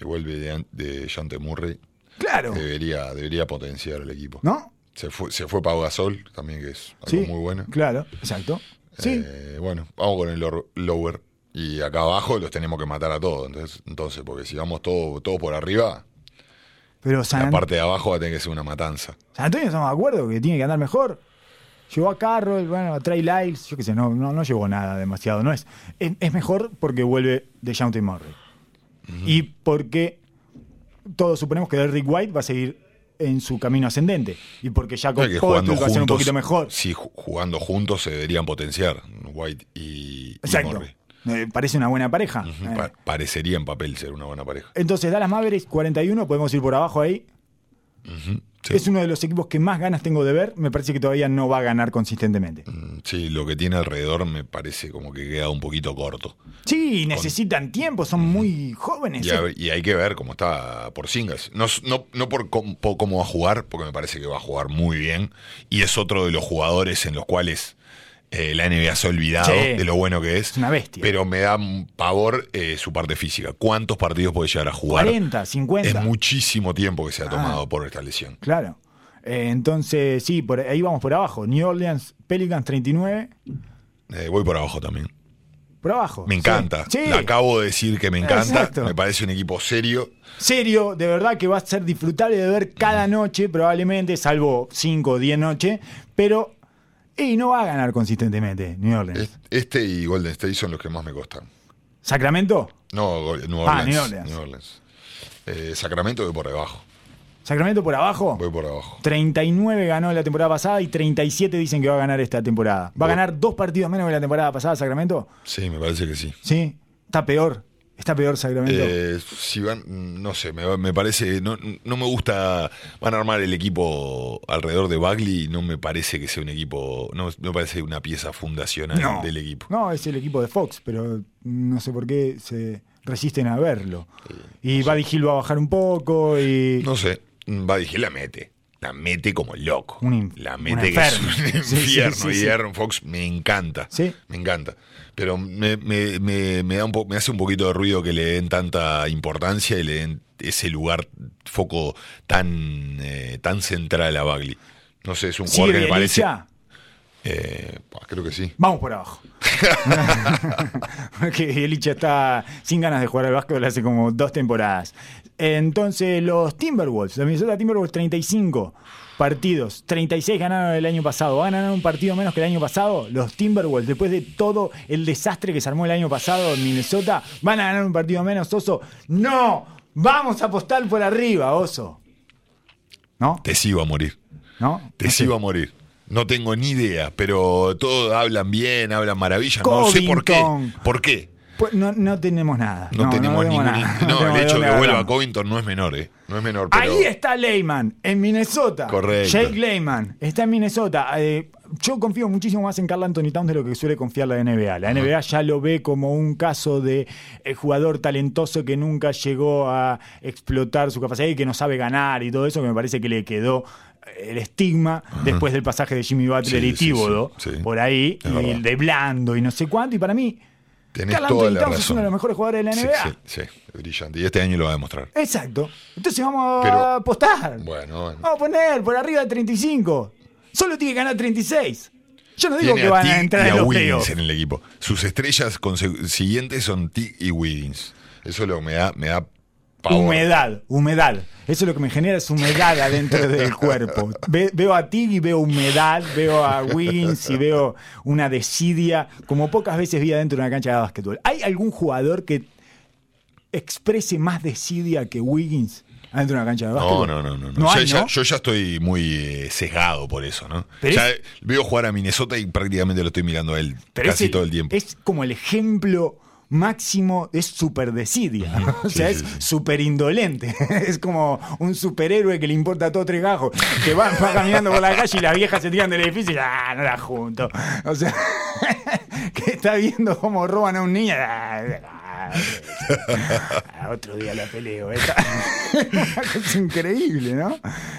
Y vuelve de, de Jante Murray. Claro. Debería, debería potenciar el equipo. ¿No? Se fue, se fue Pau Gasol, también que es algo Sí. muy bueno. Claro, exacto. Sí. Eh, bueno, vamos con el lower. Y acá abajo los tenemos que matar a todos. Entonces, entonces porque si vamos todo, todo por arriba, pero San, la parte de abajo va a tener que ser una matanza. San Antonio estamos de acuerdo que tiene que andar mejor. Llevó a Carroll, bueno, a Trey Lyles, yo qué sé, no, no, no llevó nada demasiado. No es, es, es mejor porque vuelve de Shante Murray. Y porque todos suponemos que Derrick White va a seguir en su camino ascendente. Y porque Creo que jugando Poeltl va a ser un poquito mejor. Sí, ju- jugando juntos se deberían potenciar White y, y Exacto. Murray. Eh, parece una buena pareja. Eh, pa- parecería en papel ser una buena pareja. Entonces, Dallas Mavericks 41, podemos ir por abajo ahí. Sí. Es uno de los equipos que más ganas tengo de ver. Me parece que todavía no va a ganar consistentemente. Mm, Sí, lo que tiene alrededor me parece como que queda un poquito corto. Sí, necesitan tiempo, son muy jóvenes. Y, a- y hay que ver cómo está por Singas. No, no, no por cómo va a jugar, porque me parece que va a jugar muy bien. Y es otro de los jugadores en los cuales eh, la NBA se ha olvidado Sí. de lo bueno que es. Es una bestia. Pero me da pavor eh, su parte física. ¿Cuántos partidos puede llegar a jugar? 40, 50. Es muchísimo tiempo que se ha tomado Ah. por esta lesión. Claro. Eh, entonces, sí, por ahí vamos por abajo. New Orleans, Pelicans 39. Eh, voy por abajo también. Por abajo. Me Sí. encanta. Sí. Le acabo de decir que me encanta. Exacto. Me parece un equipo serio. Serio, de verdad que va a ser disfrutable de ver cada noche, probablemente, salvo 5 o 10 noches. Pero, y no va a ganar consistentemente New Orleans. Es- Este y Golden State son los que más me costan. ¿Sacramento? No, Ah, Orleans. New Orleans. New Orleans. Eh, Sacramento voy por debajo. ¿Sacramento por abajo? Voy por abajo. 39 ganó la temporada pasada y 37 dicen que va a ganar esta temporada. ¿Va a ganar dos partidos menos que la temporada pasada Sacramento? Sí, me parece que sí. Sí. Está peor. Está peor Sacramento. Eh, si van, no sé, me, me parece, no, no me gusta, van a armar el equipo alrededor de Bagley y no me parece que sea un equipo, no, me parece una pieza fundacional no. del equipo. No, es el equipo de Fox, pero no sé por qué se resisten a verlo. y Buddy Hill va a bajar un poco y... No sé, va a la mete. La mete como loco. La un mete que es un [LAUGHS] Sí, sí, infierno. sí, y. Aaron Fox me encanta. Sí. Me encanta. Pero me, me- me- me da un po- me hace un poquito de ruido que le den tanta importancia y le den ese lugar, foco tan, eh, tan central a Bagley. No sé, es un jugador que ¿Sigue me parece. Eh, bah, creo que sí. Vamos por abajo. [LAUGHS] [LAUGHS] Porque Elicha está sin ganas de jugar al básquetbol hace como dos temporadas. Entonces, los Timberwolves, la Minnesota Timberwolves 35 partidos, 36 ganaron el año pasado. ¿Van a ganar un partido menos que el año pasado? Los Timberwolves, después de todo el desastre que se armó el año pasado en Minnesota, ¿van a ganar un partido menos, Oso? ¡No! Vamos a apostar por arriba, Oso. ¿No? Te sigo a morir. ¿No? Te No sé. sigo a morir. No tengo ni idea, pero todos hablan bien, hablan maravilla. No sé por qué. Covington. ¿Por qué? Pues no, no tenemos nada. No, tenemos ningún. nada. [LAUGHS] No, el hecho de que vuelva agarramos. Covington no es menor, ¿eh? No es menor, pero. Ahí está Leyman, en Minnesota. Correcto. Jake Leyman, está en Minnesota. Eh, yo confío muchísimo más en Carl Anthony Towns de lo que suele confiar la NBA. La NBA ya lo ve como un caso de eh, jugador talentoso que nunca llegó a explotar su capacidad y que no sabe ganar y todo eso, que me parece que le quedó eh, el estigma después del pasaje de Jimmy Butler Sí, y Tíbodo sí, sí. por ahí, y de blando y no sé cuánto. Y para mí, Tenés Carl toda la Towns es razón. uno de los mejores jugadores de la NBA. sí, sí, brillante. Y este año lo va a demostrar. Exacto. Entonces vamos Pero- a apostar. Bueno, bueno. Vamos a poner por arriba de 35. Solo tiene que ganar 36. Yo no digo Tiene que a van Tig a entrar y en a los Wiggins en el equipo. Sus estrellas siguientes son Tig y Wiggins. Eso es lo me da, me da pavor. Humedad, humedad. Eso es lo que me genera es humedad [LAUGHS] adentro del cuerpo. Ve- veo a Tig y veo humedad, veo a Wiggins y veo una desidia, como pocas veces vi adentro de una cancha de básquetbol. ¿Hay algún jugador que exprese más desidia que Wiggins adentro de una cancha de básquetbol? no, no, no. no. No Ya- hay, ya- ¿no? yo ya estoy muy eh, sesgado por eso, ¿no? Pero ya es- veo jugar a Minnesota y prácticamente lo estoy mirando a él casi el- todo el tiempo. Es como el ejemplo máximo es super desidia. [LAUGHS] O sea, Sí, es sí, súper indolente. [LAUGHS] Es como un superhéroe que le importa todo tres gajos. Que va, va caminando por la calle y las viejas se tiran del edificio y ah, no la junto. O sea, [LAUGHS] que está viendo cómo roban a un niño. ah, ah, ah, otro día la peleo. esta. [LAUGHS] es increíble, ¿no?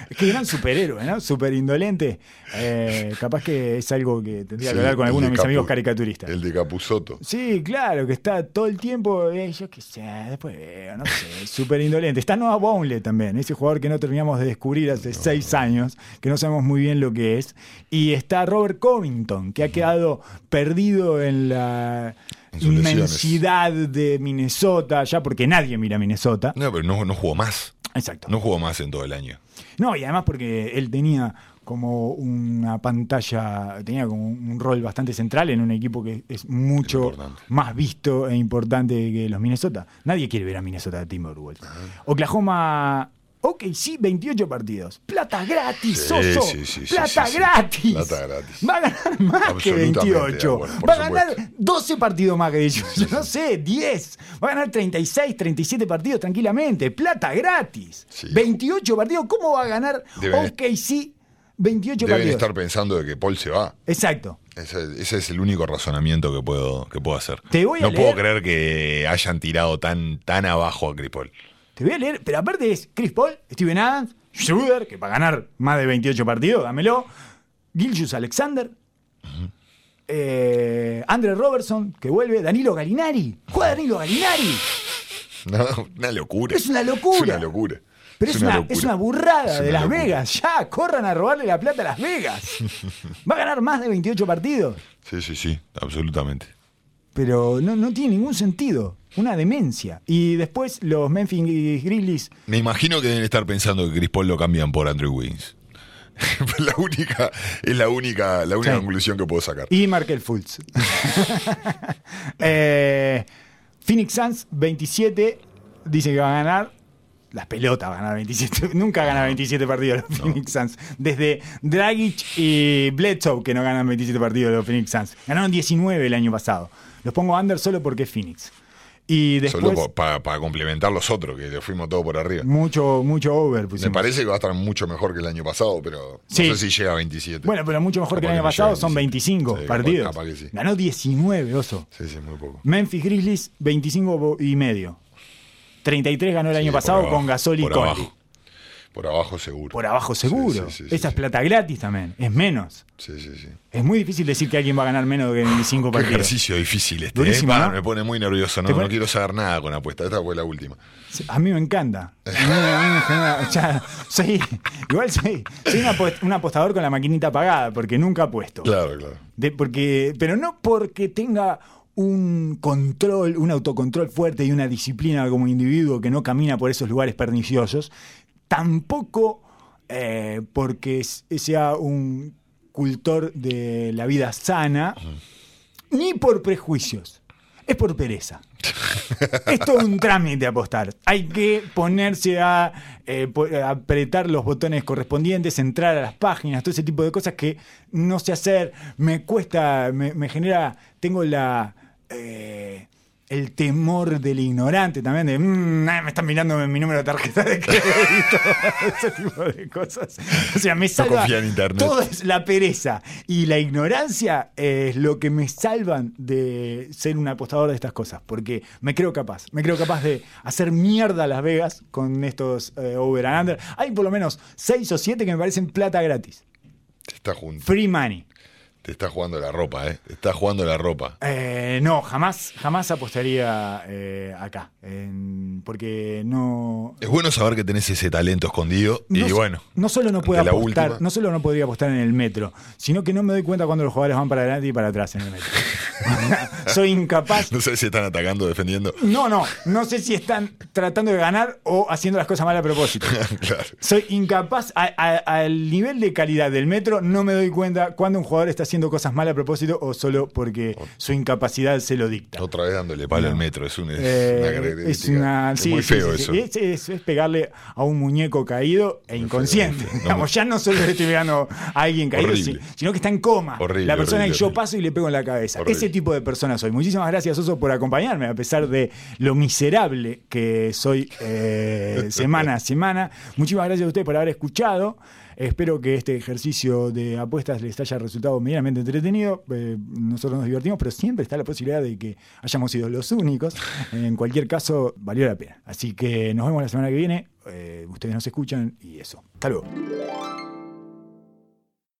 Es que gran superhéroe, ¿no? Súper indolente. Eh, capaz que es algo que tendría que hablar con alguno de de mis Capu- amigos caricaturistas. El de Capuzoto. Sí, claro, que está todo el tiempo, eh, yo qué sé, después veo, no sé, súper indolente. Está Noah Bownley también, ese jugador que no terminamos de descubrir hace seis años, que no sabemos muy bien lo que es. Y está Robert Covington, que ha quedado perdido en la. Inmensidad de Minnesota, ya porque nadie mira Minnesota. No, pero no, no jugó más. Exacto. No jugó más en todo el año. No, y además porque él tenía como una pantalla, tenía como un rol bastante central en un equipo que es mucho más visto e importante que los Minnesota. Nadie quiere ver a Minnesota Timberwolves. Oklahoma, ok, sí, 28 partidos. Plata gratis, Sí, Soso. sí, sí, sí, Plata sí, sí. gratis. Plata gratis. Va a ganar más que Absolutamente de 28. acuerdo, por Va a ganar supuesto. 12 partidos más que 18. [LAUGHS] No sé, 10. Va a ganar 36, 37 partidos tranquilamente. Plata gratis. Sí. 28 partidos. ¿Cómo va a ganar Deben- OKC 28 Deben partidos? estar pensando de que Paul se va. Exacto. Ese, ese es el único razonamiento que puedo, que puedo hacer. Te voy a no leer- puedo creer que hayan tirado tan, tan abajo a Cripol. Te voy a leer, pero aparte es Chris Paul, Steven Adams, Schroeder, que para ganar más de 28 partidos, dámelo. Gilgius Alexander. eh, Andre Robertson, que vuelve. Danilo Galinari. Juega Danilo Galinari. [LAUGHS] No, una locura. Es una locura. Es una locura. Pero es, una, locura. es una burrada Es de una Las locura. Vegas. Ya, corran a robarle la plata a Las Vegas. [LAUGHS] Va a ganar más de 28 partidos. Sí, sí, sí, absolutamente. Pero no, no tiene ningún sentido. Una demencia. Y después los Memphis Grizzlies. Me imagino que deben estar pensando que Chris Paul lo cambian por Andrew Wiggins. [LAUGHS] la única, es la única, la única Sí. conclusión que puedo sacar. Y Markel Fultz. [LAUGHS] Eh, Phoenix Suns, 27. Dice que va a ganar. Las pelotas van a ganar 27. [LAUGHS] Nunca ganan 27 partidos los Phoenix Suns. Desde Dragic y Bledsoe que no ganan 27 partidos los Phoenix Suns. Ganaron 19 el año pasado. Los pongo under solo porque es Phoenix. Y después, Solo para complementar los otros, que le fuimos todo por arriba. mucho, mucho over. Me parece que va a estar mucho mejor que el año pasado, pero Sí. no sé si llega a 27. Bueno, pero mucho mejor que el año que no pasado. Son 25. 25 Sí, capaz- partidos. capaz que sí. Ganó 19, oso. Sí, sí, muy poco. Memphis Grizzlies, 25 y medio. 33 ganó el año pasado abajo, con Gasol y Conley. Por abajo seguro. Por abajo seguro. Sí, sí, sí, Esa es plata gratis también. Es menos. Sí, sí, sí. Es muy difícil decir que alguien va a ganar menos de 25 Qué partidos. ejercicio difícil este. Durísimo, ¿eh? Me pone muy nervioso. No, no quiero saber nada con apuesta. Esta fue la última. A mí me encanta. A mí, a mí me genera- o sea, soy, igual soy, soy un apost- un apostador con la maquinita apagada, porque nunca apuesto. Claro, claro. De- porque, pero no porque tenga un control, un autocontrol fuerte y una disciplina como individuo que no camina por esos lugares perniciosos, tampoco eh, porque sea un cultor de la vida sana, ni por prejuicios. Es por pereza. [LAUGHS] es todo un trámite apostar. Hay que ponerse a, eh, a apretar los botones correspondientes, entrar a las páginas, todo ese tipo de cosas que no sé hacer. Me cuesta, me, me genera, tengo la... eh, el temor del ignorante también, de "Mm, ah, me están mirando mi número de tarjeta de crédito, [LAUGHS] ese tipo de cosas. O sea, me salva. confía en internet. Todo es la pereza y la ignorancia es lo que me salvan de ser un apostador de estas cosas, porque me creo capaz, me creo capaz de hacer mierda a Las Vegas con estos eh, over and under. Hay por lo menos seis o siete que me parecen plata gratis, está, jun- free money. Te está jugando la ropa, ¿eh? Te está jugando la ropa. Eh, no, jamás, jamás apostaría eh, acá, en- porque no. Es bueno saber que tenés ese talento escondido. No, y bueno. no solo no puedo apostar, última- no solo no podría apostar en el metro, sino que no me doy cuenta cuando los jugadores van para adelante y para atrás en el metro. [LAUGHS] Soy incapaz. No sé si están atacando, defendiendo. No, no, no sé si están tratando de ganar o haciendo las cosas mal a propósito. [LAUGHS] claro. Soy incapaz, a- a- al nivel de calidad del metro, no me doy cuenta cuando un jugador está haciendo haciendo cosas mal a propósito o solo porque su incapacidad se lo dicta. Otra vez dándole palo No. al metro, es, un- es Eh, [LAUGHS] una es una- Es sí, muy sí, feo sí, eso. Es, pegarle a un muñeco caído e inconsciente. feo. [LAUGHS] No, ya no solo le estoy pegando a alguien caído, Horrible. sino que está en coma. Horrible, la persona horrible, que yo paso y le pego en la cabeza. Ese tipo de persona soy. Muchísimas gracias, Oso, por acompañarme, a pesar de lo miserable que soy eh, [LAUGHS] semana a semana. Muchísimas gracias a ustedes por haber escuchado. Espero que este ejercicio de apuestas les haya resultado medianamente entretenido. Eh, nosotros nos divertimos, pero siempre está la posibilidad de que hayamos sido los únicos. [LAUGHS] En cualquier caso, valió la pena. Así que nos vemos la semana que viene. Eh, ustedes nos escuchan y eso. Hasta luego.